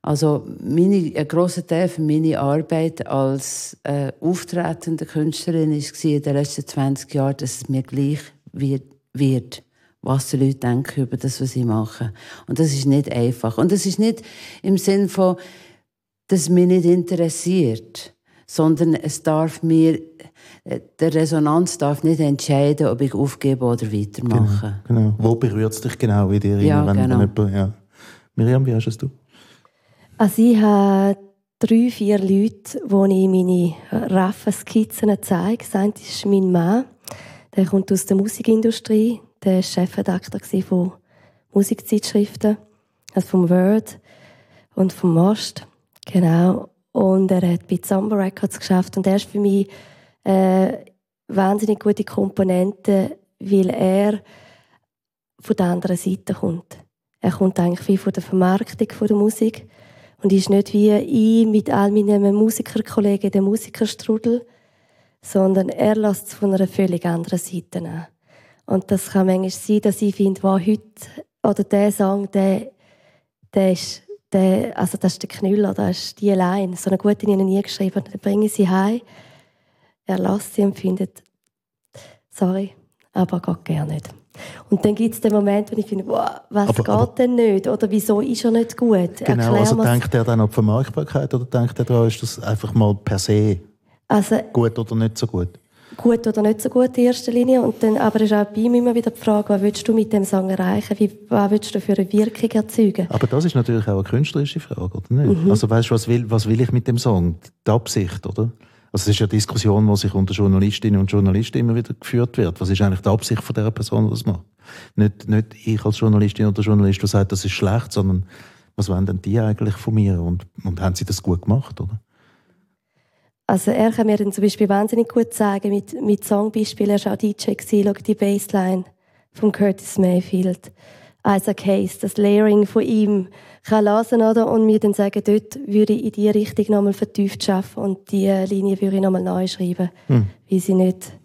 [SPEAKER 2] Also meine, ein grosser Teil von meiner Arbeit als äh, auftretende Künstlerin war in den letzten 20 Jahren, dass es mir gleich wird. wird was die Leute denken über das, was sie machen. Und das ist nicht einfach. Und das ist nicht im Sinn von, dass mich nicht interessiert, sondern es darf mir, der Resonanz darf nicht entscheiden, ob ich aufgebe oder weitermache.
[SPEAKER 4] Genau, genau. Wo berührt es dich genau in dir?
[SPEAKER 2] Ja,
[SPEAKER 4] wenn,
[SPEAKER 2] genau.
[SPEAKER 4] Wenn jemand, ja. Miriam, wie hast es du?
[SPEAKER 3] Also ich habe drei, vier Leute, wo ich meine raffen Skizzen zeige. Das eine ist mein Mann, der kommt aus der Musikindustrie, der war Chefredakteur von Musikzeitschriften, also vom Word. und vom Most. Genau. Und er hat bei Samba Records geschafft und er ist für mich äh, wahnsinnig gute Komponente, weil er von der anderen Seite kommt. Er kommt eigentlich viel von der Vermarktung von der Musik und ist nicht wie ich mit all meinen Musikerkollegen der Musikerstrudel, sondern er lässt es von einer völlig anderen Seite an. Und das kann manchmal sein, dass ich finde, wow, heute, oder der Song, der, der ist, der, also das ist der Knüller, das ist die allein. So eine gute ich nie geschrieben. Dann bringe ich sie heim, er lässt sie und findet, sorry, aber geht gerne nicht. Und dann gibt es den Moment, wo ich finde, wow, was aber, geht aber, denn nicht? Oder wieso ist er nicht gut?
[SPEAKER 4] Genau, Erklär also denkt er dann an die Vermarktbarkeit oder denkt er daran, ist das einfach mal per se also, gut oder nicht so gut?
[SPEAKER 3] Gut oder nicht so gut in erster Linie. Und dann, aber ist auch bei ihm immer wieder die Frage, was willst du mit dem Song erreichen? Wie, was willst du für eine Wirkung erzeugen?
[SPEAKER 4] Aber das ist natürlich auch eine künstlerische Frage, oder nicht? Mhm. Also weißt du, was will, was will ich mit dem Song? Die Absicht, oder? Also es ist eine Diskussion, die sich unter Journalistinnen und Journalisten immer wieder geführt wird. Was ist eigentlich die Absicht von der Person, die das macht? Nicht, nicht ich als Journalistin oder Journalist, der sagt, das ist schlecht, sondern was wollen denn die eigentlich von mir? Und, und haben sie das gut gemacht, oder?
[SPEAKER 3] Also er kann mir dann zum Beispiel wahnsinnig gut sagen, mit, mit Songbeispielen, er war auch DJ, gewesen, die Bassline von Curtis Mayfield. Isaac Hayes, das Layering von ihm kann lesen oder? und mir dann sagen, dort würde ich in diese Richtung nochmal vertieft arbeiten und diese Linie würde ich nochmal neu schreiben, hm. weil sie nicht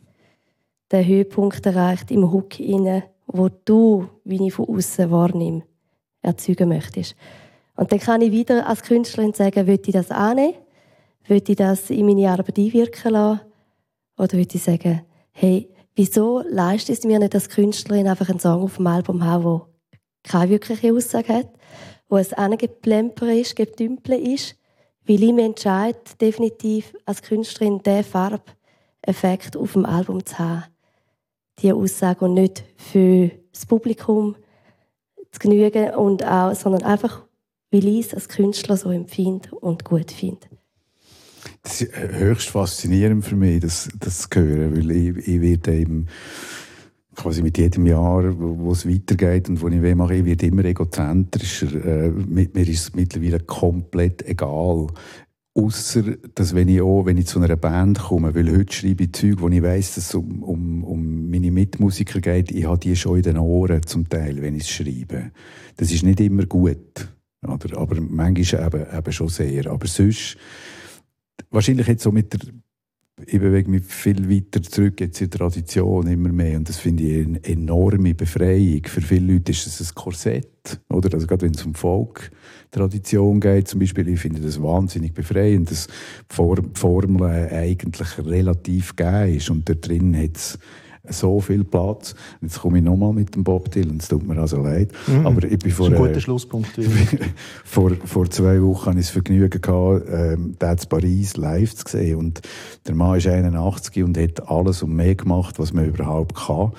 [SPEAKER 3] den Höhepunkt erreicht im Hook inne, wo du, wie ich von außen wahrnehme, erzeugen möchtest. Und dann kann ich wieder als Künstlerin sagen, will ich das annehmen? Will ich das in meine Arbeit einwirken lassen? Oder will ich sagen, hey, wieso leistet es mir nicht als Künstlerin einfach einen Song auf dem Album haben, der keine wirkliche Aussage hat, wo es Plemper ist, Getümpel ist, weil ich mich entscheide, definitiv als Künstlerin diesen Farbeffekt auf dem Album zu haben. Diese Aussage und nicht für das Publikum zu genügen, und auch, sondern einfach, weil ich es als Künstler so empfinde und gut finde.
[SPEAKER 1] Das ist höchst faszinierend für mich, das, das zu hören, weil ich, ich werde eben quasi mit jedem Jahr, wo, es weitergeht und wo ich weh mache, wird immer egozentrischer. Äh, mir ist es mittlerweile komplett egal. Außer, dass wenn ich auch, wenn ich zu einer Band komme, weil heute schreibe ich Zeug, wo ich weiss, dass es um, um, um meine Mitmusiker geht, ich habe die schon in den Ohren zum Teil, wenn ich es schreibe. Das ist nicht immer gut. Oder? Aber manchmal eben, eben schon sehr. Aber sonst, wahrscheinlich jetzt so mit der ich bewege mich viel weiter zurück jetzt in die Tradition immer mehr und das finde ich eine enorme Befreiung. Für viele Leute ist es ein Korsett, oder? Also gerade wenn es um Folk-Tradition geht zum Beispiel, ich finde das wahnsinnig befreiend, dass die Formel eigentlich relativ geil ist und da drin hat es so viel Platz. Jetzt komme ich nochmal mit dem Bob Dylan, es tut mir also leid.
[SPEAKER 4] Mhm. Aber ich bin vor, das ist ein guter äh, Schlusspunkt.
[SPEAKER 1] vor, vor zwei Wochen hatte ich das Vergnügen, gehabt, ähm, in Paris live zu sehen. Und der Mann ist 81 und hat alles und mehr gemacht, was man überhaupt kann.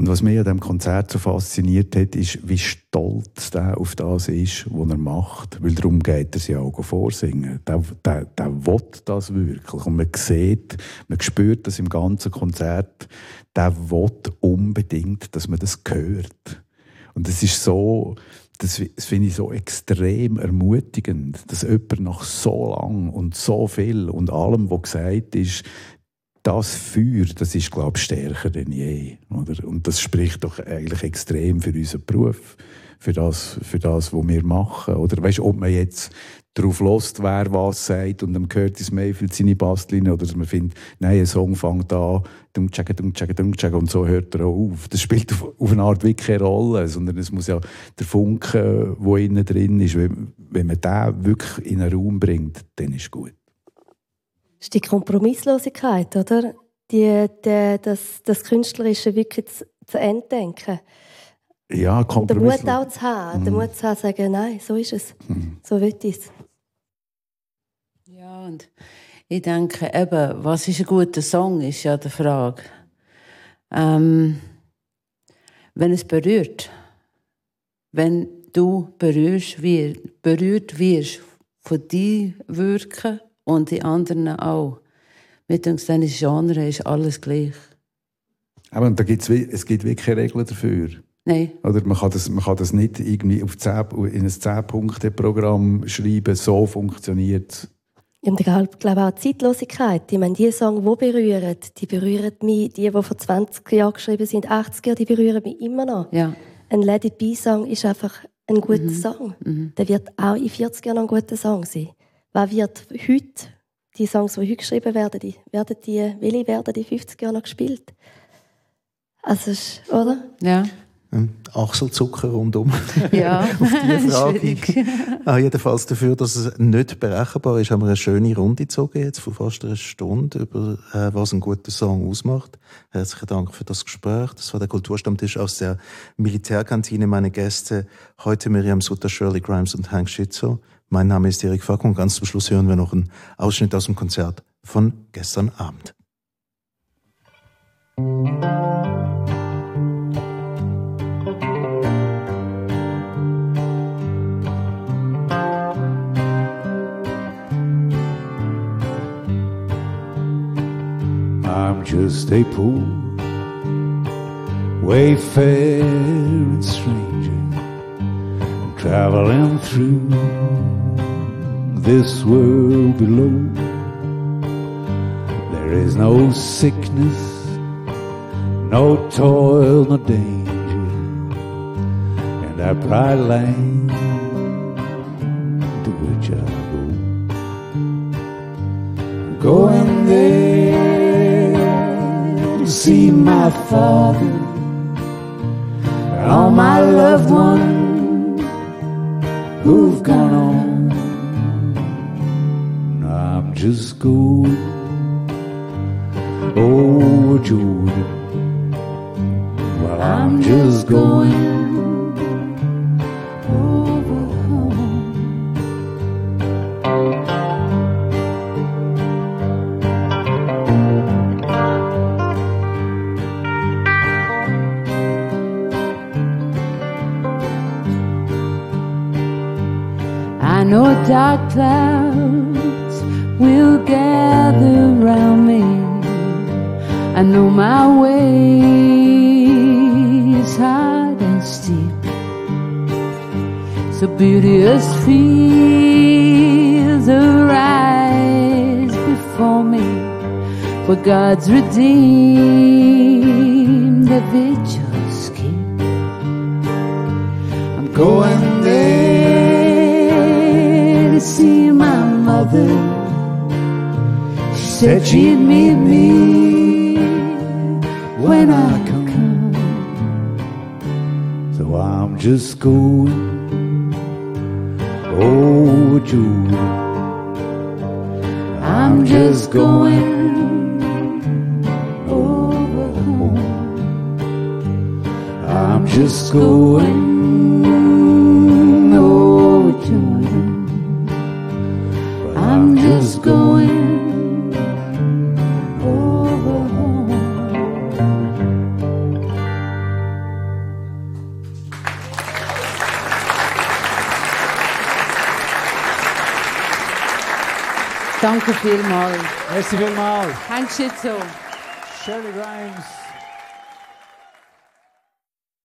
[SPEAKER 1] Und was mich an diesem Konzert so fasziniert hat, ist, wie stolz er auf das ist, was er macht. Weil darum geht er ja auch vorsingen. Der, der, der will das wirklich. Und man sieht, man spürt das im ganzen Konzert. Der will unbedingt, dass man das hört. Und das ist so, das, das finde ich so extrem ermutigend, dass jemand nach so lang und so viel und allem, was gesagt ist, das Feuer, das ist, glaube ich, stärker denn je. Oder? Und das spricht doch eigentlich extrem für unseren Beruf, für das, für das was wir machen. Oder weißt, ob man jetzt darauf lässt, wer was sagt und dann Curtis Mayfield seine Bassline oder dass man findet, nein, ein Song fängt an, tschagge, dung tschagge und so hört er auch auf. Das spielt auf, auf eine Art wirklich keine Rolle, sondern es muss ja der Funke, der innen drin ist, wenn, wenn man den wirklich in einen Raum bringt, dann ist gut
[SPEAKER 3] ist die Kompromisslosigkeit, oder? Die, die, das, das Künstlerische wirklich zu, zu Enddenken.
[SPEAKER 1] Ja, Kompromiss.
[SPEAKER 3] Den Mut auch zu haben. Mhm. Den Mut zu haben, sagen, nein, so ist es. Mhm. So ich es.
[SPEAKER 2] Ja, und ich denke eben, was ist ein guter Song, ist ja die Frage. Ähm, wenn es berührt, wenn du berührst, berührt wirst von deinem Wirken und die anderen auch. Mit uns Genre ist alles gleich.
[SPEAKER 1] Aber und da gibt's, es gibt wirklich keine Regeln dafür.
[SPEAKER 2] Nein.
[SPEAKER 1] Oder man kann das, man kann das nicht irgendwie auf 10, in ein 10-Punkte-Programm schreiben, so funktioniert es.
[SPEAKER 3] Ich glaube auch die Zeitlosigkeit. Ich meine, die Songs, die berühren, die berühren mich, die, die vor 20 Jahren geschrieben sind, 80 Jahre, die berühren mich immer noch.
[SPEAKER 2] Ja.
[SPEAKER 3] Ein Let It Be-Song ist einfach ein guter
[SPEAKER 2] Mhm.
[SPEAKER 3] Song. Der wird auch in 40 Jahren noch ein guter Song sein. Was wird heute, die Songs, die heute geschrieben werden, die, werden die, welche werden in 50 Jahren noch gespielt? Also, es ist- oder?
[SPEAKER 2] Ja.
[SPEAKER 4] Ähm, Achselzucker rundum.
[SPEAKER 2] Ja.
[SPEAKER 4] Die Frage.
[SPEAKER 2] Schwierig.
[SPEAKER 4] Ah, jedenfalls dafür, dass es nicht berechenbar ist, haben wir eine schöne Runde gezogen jetzt von fast einer Stunde über äh, was ein guter Song ausmacht. Herzlichen Dank für das Gespräch. Das war der Kulturstammtisch aus der Militärkantine. Meine Gäste heute Miriam Sutter, Shirley Grimes und Hank Schitzo. Mein Name ist Erik Fack und ganz zum Schluss hören wir noch einen Ausschnitt aus dem Konzert von gestern Abend.
[SPEAKER 1] I'm just a poor wayfaring stranger traveling through this world below. There is no sickness, no toil, no danger in that bright land to which I go. Going there to see my father and all my loved ones who've gone on. I'm just going over Jordan. Well, I'm just going
[SPEAKER 2] dark clouds will gather round me. I know my way is hard and steep. So beauteous fields arise before me. For God's redeemed the vigils keep. I'm going mother. Said she'd meet me when I come.
[SPEAKER 1] So I'm just going oh, over Jordan.
[SPEAKER 2] I'm just going over home.
[SPEAKER 1] I'm just going Merci vielmals.
[SPEAKER 2] Hank Schitzo.
[SPEAKER 1] Shirley Grimes.